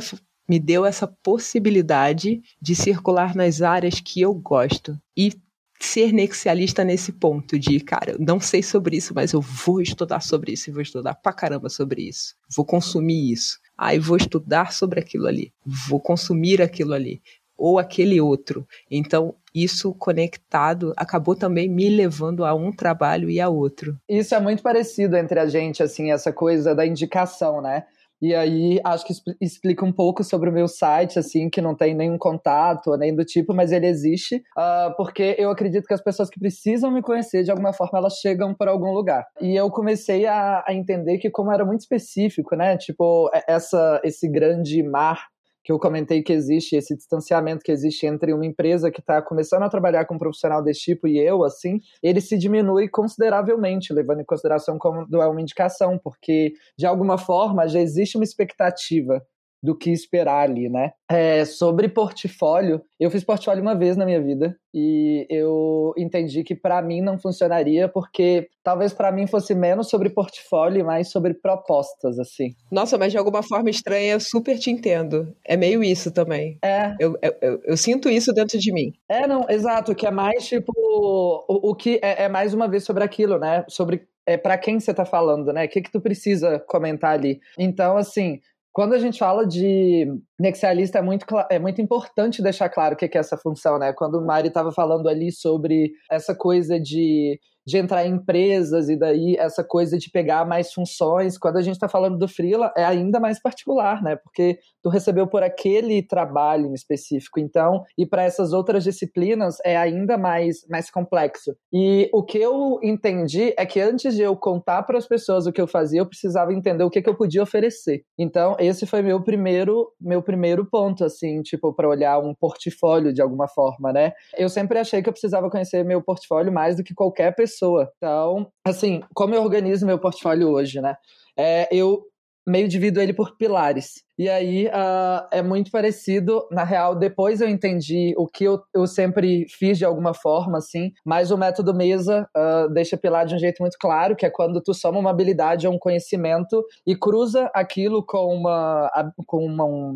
C: me deu essa possibilidade de circular nas áreas que eu gosto. E ser nexialista nesse ponto de, cara, não sei sobre isso, mas eu vou estudar sobre isso e vou estudar pra caramba sobre isso. Vou consumir isso. Aí vou estudar sobre aquilo ali. Vou consumir aquilo ali. Ou aquele outro. Então, isso conectado acabou também me levando a um trabalho e a outro.
D: Isso é muito parecido entre a gente, assim, essa coisa da indicação, né? E aí, acho que explica um pouco sobre o meu site, assim, que não tem nenhum contato, nem do tipo, mas ele existe, uh, porque eu acredito que as pessoas que precisam me conhecer, de alguma forma, elas chegam por algum lugar. E eu comecei a, a entender que, como era muito específico, né, tipo, essa, esse grande mar que eu comentei que existe, esse distanciamento que existe entre uma empresa que está começando a trabalhar com um profissional desse tipo e eu, assim, ele se diminui consideravelmente, levando em consideração como é uma indicação, porque de alguma forma já existe uma expectativa do que esperar ali, né? É, sobre portfólio, eu fiz portfólio uma vez na minha vida e eu entendi que para mim não funcionaria porque talvez para mim fosse menos sobre portfólio e mais sobre propostas, assim.
C: Nossa, mas de alguma forma estranha eu super te entendo. É meio isso também.
D: É.
C: Eu, eu, eu, sinto isso dentro de mim.
D: É, não, exato, que é mais tipo o, o que é, é mais uma vez sobre aquilo, né? Sobre é, para quem você tá falando, né? O que que tu precisa comentar ali? Então, assim, quando a gente fala de nexialista, é muito, é muito importante deixar claro o que é essa função, né? Quando o Mari estava falando ali sobre essa coisa de de entrar em empresas e daí essa coisa de pegar mais funções. Quando a gente está falando do freela, é ainda mais particular, né? Porque tu recebeu por aquele trabalho em específico. Então, e para essas outras disciplinas é ainda mais, mais complexo. E o que eu entendi é que antes de eu contar para as pessoas o que eu fazia, eu precisava entender o que, que eu podia oferecer. Então, esse foi meu primeiro, meu primeiro ponto, assim, tipo, para olhar um portfólio de alguma forma, né? Eu sempre achei que eu precisava conhecer meu portfólio mais do que qualquer pessoa pessoa. Então, assim, como eu organizo meu portfólio hoje, né? É, eu meio divido ele por pilares. E aí uh, é muito parecido. Na real, depois eu entendi o que eu, eu sempre fiz de alguma forma, assim, mas o método mesa uh, deixa pilar de um jeito muito claro, que é quando tu soma uma habilidade ou um conhecimento e cruza aquilo com uma, com uma, um,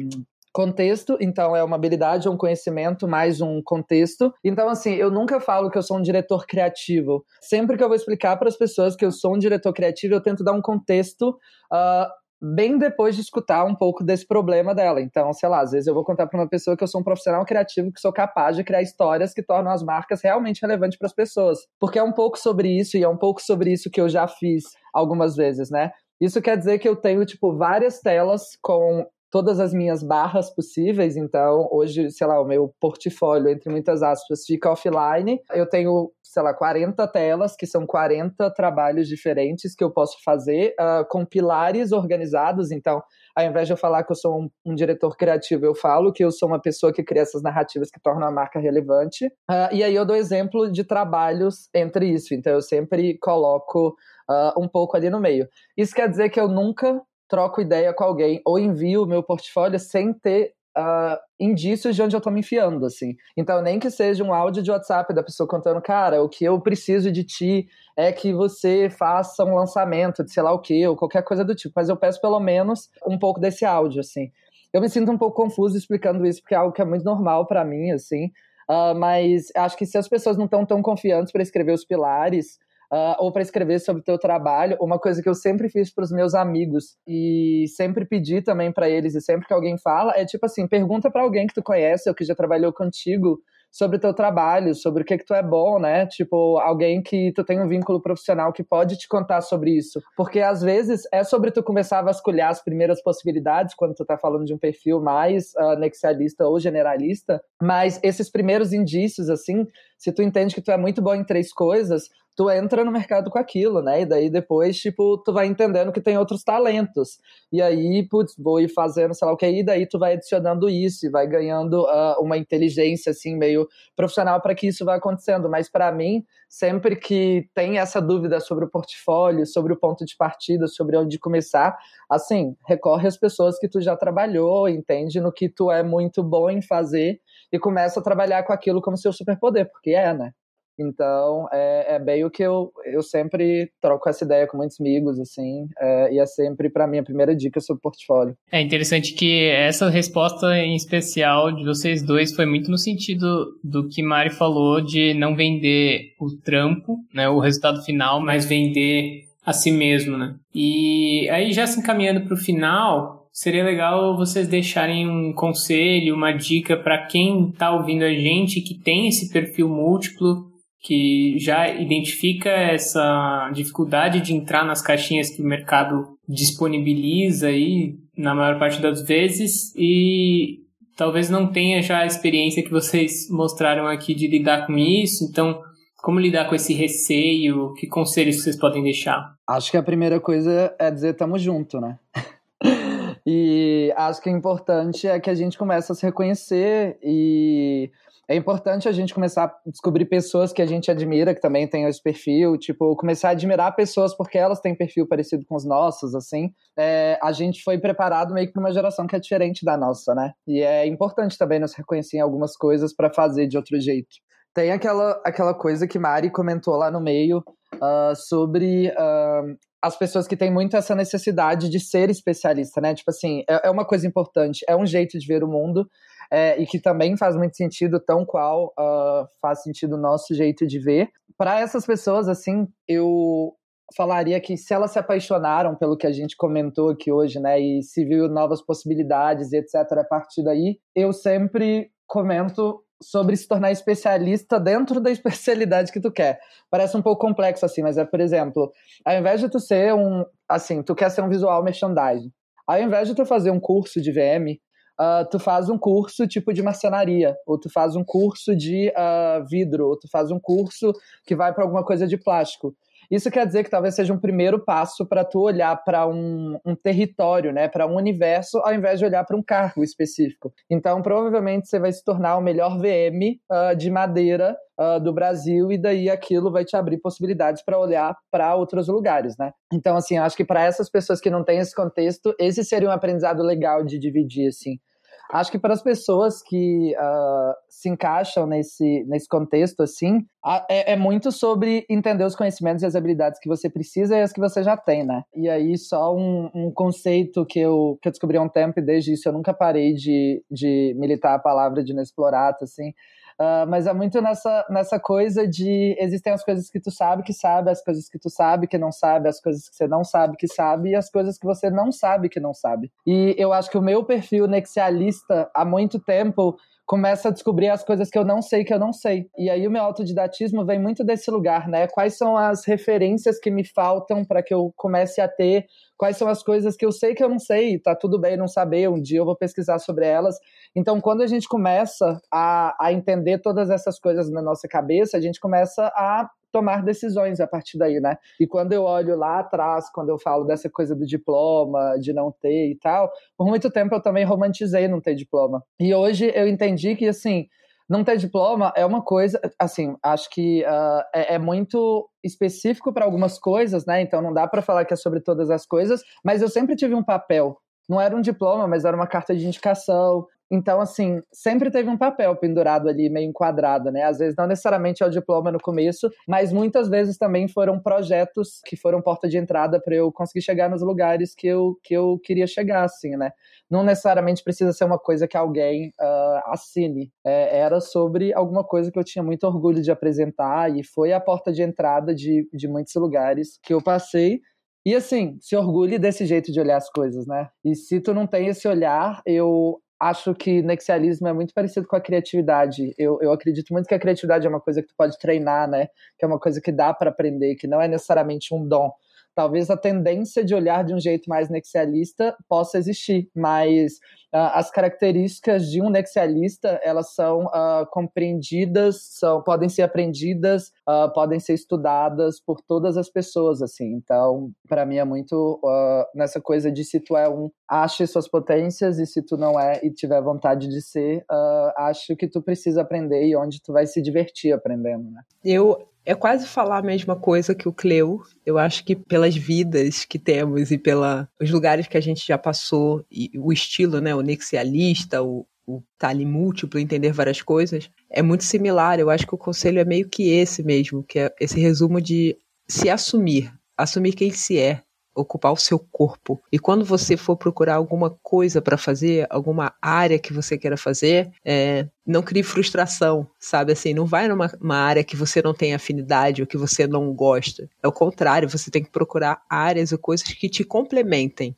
D: contexto, então é uma habilidade, um conhecimento, mais um contexto. Então, assim, eu nunca falo que eu sou um diretor criativo. Sempre que eu vou explicar para as pessoas que eu sou um diretor criativo, eu tento dar um contexto. Uh, bem depois de escutar um pouco desse problema dela. Então, sei lá, às vezes eu vou contar para uma pessoa que eu sou um profissional criativo, que sou capaz de criar histórias que tornam as marcas realmente relevantes para as pessoas. Porque é um pouco sobre isso e é um pouco sobre isso que eu já fiz algumas vezes, né? Isso quer dizer que eu tenho, tipo, várias telas com todas as minhas barras possíveis. Então, hoje, sei lá, o meu portfólio, entre muitas aspas, fica offline. Eu tenho, sei lá, 40 telas, que são 40 trabalhos diferentes que eu posso fazer, uh, com pilares organizados. Então, ao invés de eu falar que eu sou um, um, diretor criativo, eu falo que eu sou uma pessoa que cria essas narrativas que tornam a marca relevante. Uh, e aí eu dou exemplo de trabalhos entre isso. Então, eu sempre coloco. Uh, um pouco ali no meio. Isso quer dizer que eu nunca troco ideia com alguém ou envio o meu portfólio sem ter uh, indícios de onde eu tô me enfiando, assim. Então, nem que seja um áudio de WhatsApp da pessoa contando, cara, o que eu preciso de ti é que você faça um lançamento de sei lá o que, ou qualquer coisa do tipo. Mas eu peço pelo menos um pouco desse áudio, assim. Eu me sinto um pouco confuso explicando isso, porque é algo que é muito normal para mim, assim. Uh, mas acho que se as pessoas não estão tão confiantes para escrever os pilares, uh, ou para escrever sobre o teu trabalho, uma coisa que eu sempre fiz para os meus amigos e sempre pedi também para eles e sempre que alguém fala é tipo assim, pergunta para alguém que tu conhece ou que já trabalhou contigo sobre o teu trabalho, sobre o que que tu é bom, né? Tipo, alguém que tu tem um vínculo profissional que pode te contar sobre isso. Porque às vezes é sobre tu começar a vasculhar as primeiras possibilidades quando tu tá falando de um perfil mais uh, nexialista ou generalista, mas esses primeiros indícios, assim, se tu entende que tu é muito bom em três coisas, tu entra no mercado com aquilo, né? E daí depois, tipo, tu vai entendendo que tem outros talentos. E aí, putz, vou ir fazendo, sei lá o que, e daí tu vai adicionando isso e vai ganhando uh, uma inteligência, assim, meio profissional para que isso vá acontecendo. Mas para mim, sempre que tem essa dúvida sobre o portfólio, sobre o ponto de partida, sobre onde começar, assim, recorre às pessoas que tu já trabalhou, entende no que tu é muito bom em fazer e começa a trabalhar com aquilo como seu superpoder, porque é, né? Então, é, é bem o que eu, eu sempre troco essa ideia com muitos amigos, assim, é, e é sempre, para mim, a primeira dica sobre portfólio.
A: É interessante que essa resposta em especial de vocês dois foi muito no sentido do que Mari falou de não vender o trampo, né, o resultado final, mas vender a si mesmo, né? E aí, já se encaminhando para o final, seria legal vocês deixarem um conselho, uma dica para quem está ouvindo a gente que tem esse perfil múltiplo que já identifica essa dificuldade de entrar nas caixinhas que o mercado disponibiliza aí na maior parte das vezes e talvez não tenha já a experiência que vocês mostraram aqui de lidar com isso, então como lidar com esse receio? Que conselhos vocês podem deixar?
D: Acho que a primeira coisa é dizer tamo junto, né? e acho que é importante é que a gente comece a se reconhecer e é importante a gente começar a descobrir pessoas que a gente admira, que também tem esse perfil, tipo, começar a admirar pessoas porque elas têm perfil parecido com os nossos, assim. É, a gente foi preparado meio que para uma geração que é diferente da nossa, né? E é importante também nos reconhecer em algumas coisas para fazer de outro jeito. Tem aquela, aquela coisa que Mari comentou lá no meio uh, sobre uh, as pessoas que têm muito essa necessidade de ser especialista, né? Tipo assim, é, é uma coisa importante, é um jeito de ver o mundo, é, e que também faz muito sentido, tão qual uh, faz sentido o nosso jeito de ver. Para essas pessoas, assim, eu falaria que se elas se apaixonaram pelo que a gente comentou aqui hoje, né, e se viu novas possibilidades, etc., a partir daí, eu sempre comento sobre se tornar especialista dentro da especialidade que tu quer. Parece um pouco complexo assim, mas é, por exemplo, ao invés de tu ser um, assim, tu quer ser um visual merchandising. Ao invés de tu fazer um curso de VM, uh, tu faz um curso tipo de marcenaria, ou tu faz um curso de uh, vidro, ou tu faz um curso que vai para alguma coisa de plástico. Isso quer dizer que talvez seja um primeiro passo para tu olhar para um, um, território, né, para um universo, ao invés de olhar para um cargo específico. Então, provavelmente você vai se tornar o melhor VM uh, de madeira uh, do Brasil e daí aquilo vai te abrir possibilidades para olhar para outros lugares, né? Então, assim, acho que para essas pessoas que não têm esse contexto, esse seria um aprendizado legal de dividir, assim. Acho que para as pessoas que uh, se encaixam nesse, nesse contexto, assim, é, é, muito sobre entender os conhecimentos e as habilidades que você precisa e as que você já tem, né? E aí, só um, um conceito que eu, que eu descobri há um tempo e desde isso eu nunca parei de, de militar a palavra de inexplorado, assim, Uh, mas é muito nessa, nessa coisa de existem as coisas que tu sabe que sabe, as coisas que tu sabe que não sabe, as coisas que você não sabe que sabe e as coisas que você não sabe que não sabe. E eu acho que o meu perfil nexialista há muito tempo começa a descobrir as coisas que eu não sei que eu não sei. E aí o meu autodidatismo vem muito desse lugar, né? Quais são as referências que me faltam para que eu comece a ter quais são as coisas que eu sei que eu não sei, tá tudo bem não saber, um dia eu vou pesquisar sobre elas. Então, quando a gente começa a, a entender todas essas coisas na nossa cabeça, a gente começa a tomar decisões a partir daí, né? E quando eu olho lá atrás, quando eu falo dessa coisa do diploma, de não ter e tal, por muito tempo eu também romantizei não ter diploma. E hoje eu entendi que, assim, não ter diploma é uma coisa, assim, acho que uh, é, é, muito específico para algumas coisas, né? Então não dá para falar que é sobre todas as coisas, mas eu sempre tive um papel. Não era um diploma, mas era uma carta de indicação, então, assim, sempre teve um papel pendurado ali, meio enquadrado, né? Às vezes não necessariamente é o diploma no começo, mas muitas vezes também foram projetos que foram porta de entrada para eu conseguir chegar nos lugares que eu, que eu queria chegar, assim, né? Não necessariamente precisa ser uma coisa que alguém uh, assine. É, era sobre alguma coisa que eu tinha muito orgulho de apresentar e foi a porta de entrada de, de muitos lugares que eu passei. E assim, se orgulhe desse jeito de olhar as coisas, né? E se tu não tem esse olhar, eu acho que nexialismo é muito parecido com a criatividade. Eu, eu acredito muito que a criatividade é uma coisa que tu pode treinar, né? Que é uma coisa que dá para aprender, que não é necessariamente um dom talvez a tendência de olhar de um jeito mais nexialista possa existir, mas uh, as características de um nexialista elas são uh, compreendidas, são, podem ser aprendidas, uh, podem ser estudadas por todas as pessoas, assim. Então, para mim é muito nessa coisa de se tu é um, ache suas potências e se tu não é e tiver vontade de ser, acho que tu precisa aprender e onde tu vai se divertir aprendendo, né?
C: Eu é quase falar a mesma coisa que o Cleo. Eu acho que pelas vidas que temos e pelos lugares que a gente já passou, e o estilo, né, o nexialista, o, o tá ali múltiplo, entender várias coisas, é muito similar. Eu acho que o conselho é meio que esse mesmo, que é esse resumo de se assumir, assumir quem se é, ocupar o seu corpo. E quando você for procurar alguma coisa para fazer, alguma área que você queira fazer, é, não crie frustração, sabe? Assim, não vai numa área que você não tem afinidade ou que você não gosta. É o contrário, você tem que procurar áreas ou coisas que te complementem.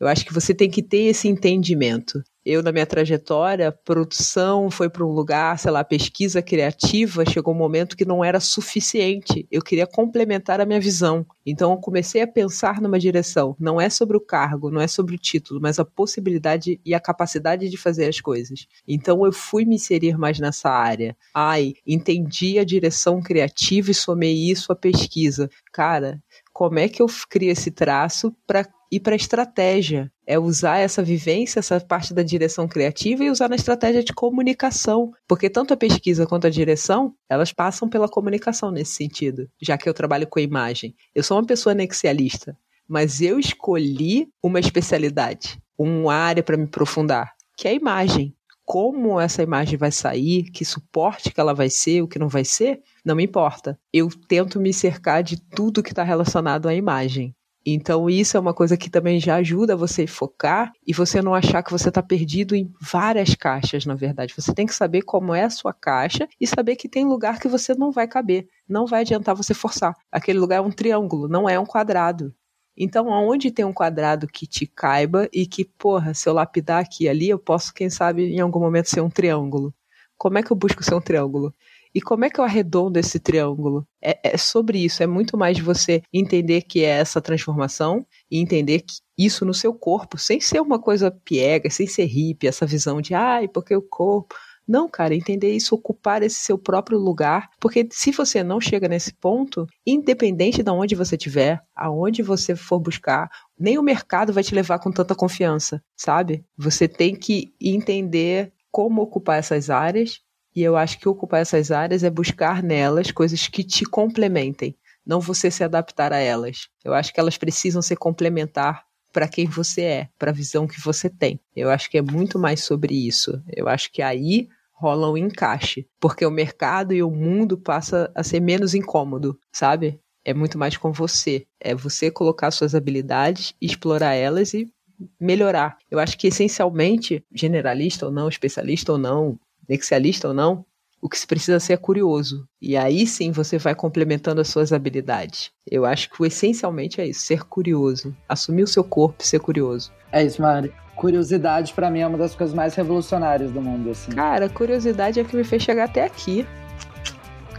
C: Eu acho que você tem que ter esse entendimento. Eu, na minha trajetória, produção foi para um lugar, sei lá, pesquisa criativa, chegou um momento que não era suficiente. Eu queria complementar a minha visão. Então, eu comecei a pensar numa direção. Não é sobre o cargo, não é sobre o título, mas a possibilidade e a capacidade de fazer as coisas. Então, eu fui me inserir mais nessa área. Ai, entendi a direção criativa e somei isso à pesquisa. Cara, como é que eu crio esse traço para ir para estratégia? É usar essa vivência, essa parte da direção criativa e usar na estratégia de comunicação, porque tanto a pesquisa quanto a direção, elas passam pela comunicação nesse sentido, já que eu trabalho com a imagem. Eu sou uma pessoa nexialista, mas eu escolhi uma especialidade, uma área para me aprofundar, que é a imagem como essa imagem vai sair, que suporte que ela vai ser, o que não vai ser, não me importa. Eu tento me cercar de tudo que está relacionado à imagem. Então, isso é uma coisa que também já ajuda você a focar e você não achar que você está perdido em várias caixas, na verdade. Você tem que saber como é a sua caixa e saber que tem lugar que você não vai caber. Não vai adiantar você forçar. Aquele lugar é um triângulo, não é um quadrado. Então, aonde tem um quadrado que te caiba e que, porra, se eu lapidar aqui e ali, eu posso, quem sabe, em algum momento ser um triângulo. Como é que eu busco ser um triângulo? E como é que eu arredondo esse triângulo? É, é, sobre isso, é muito mais de você entender que é essa transformação e entender que isso no seu corpo, sem ser uma coisa piega, sem ser hippie, essa visão de, ai, porque o corpo. Não, cara, entender isso, ocupar esse seu próprio lugar, porque se você não chega nesse ponto, independente de onde você estiver, aonde você for buscar, nem o mercado vai te levar com tanta confiança, sabe? Você tem que entender como ocupar essas áreas, e eu acho que ocupar essas áreas é buscar nelas coisas que te complementem, não você se adaptar a elas. Eu acho que elas precisam ser complementar para quem você é, para a visão que você tem. Eu acho que é muito mais sobre isso. Eu acho que aí rola um encaixe, porque o mercado e o mundo passa a ser menos incômodo, sabe? É muito mais com você. É você colocar suas habilidades, explorar elas e melhorar. Eu acho que essencialmente, generalista ou não, especialista ou não, nexialista ou não, o que se precisa ser é curioso. E aí sim você vai complementando as suas habilidades. Eu acho que o essencialmente é isso, ser curioso. Assumir o seu corpo e ser curioso.
D: É isso, Mari curiosidade para mim é uma das coisas mais revolucionárias do mundo, assim.
C: Cara, curiosidade é o que me fez chegar até aqui.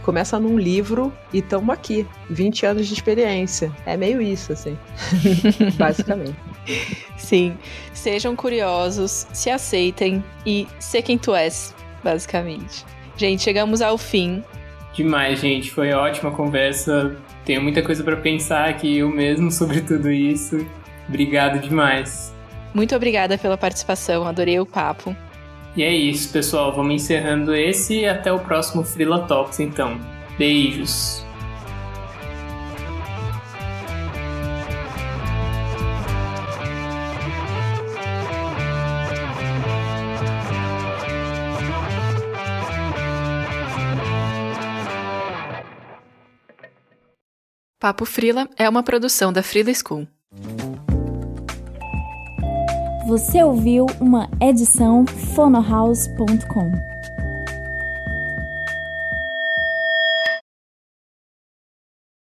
C: Começa num livro e estamos aqui. 20 anos de experiência. É meio isso, assim. Basicamente.
B: Sim. Sejam curiosos, se aceitem e ser quem tu és, basicamente. Gente, chegamos ao fim.
A: Demais, gente. Foi ótima conversa. Tenho muita coisa para pensar aqui eu mesmo sobre tudo isso. Obrigado demais.
B: Muito obrigada pela participação, adorei o papo.
A: E é isso, pessoal. Vamos encerrando esse e até o próximo Frila Talks, então. Beijos!
B: Papo Frila é uma produção da Frila School.
E: Você ouviu uma edição fonohouse.com.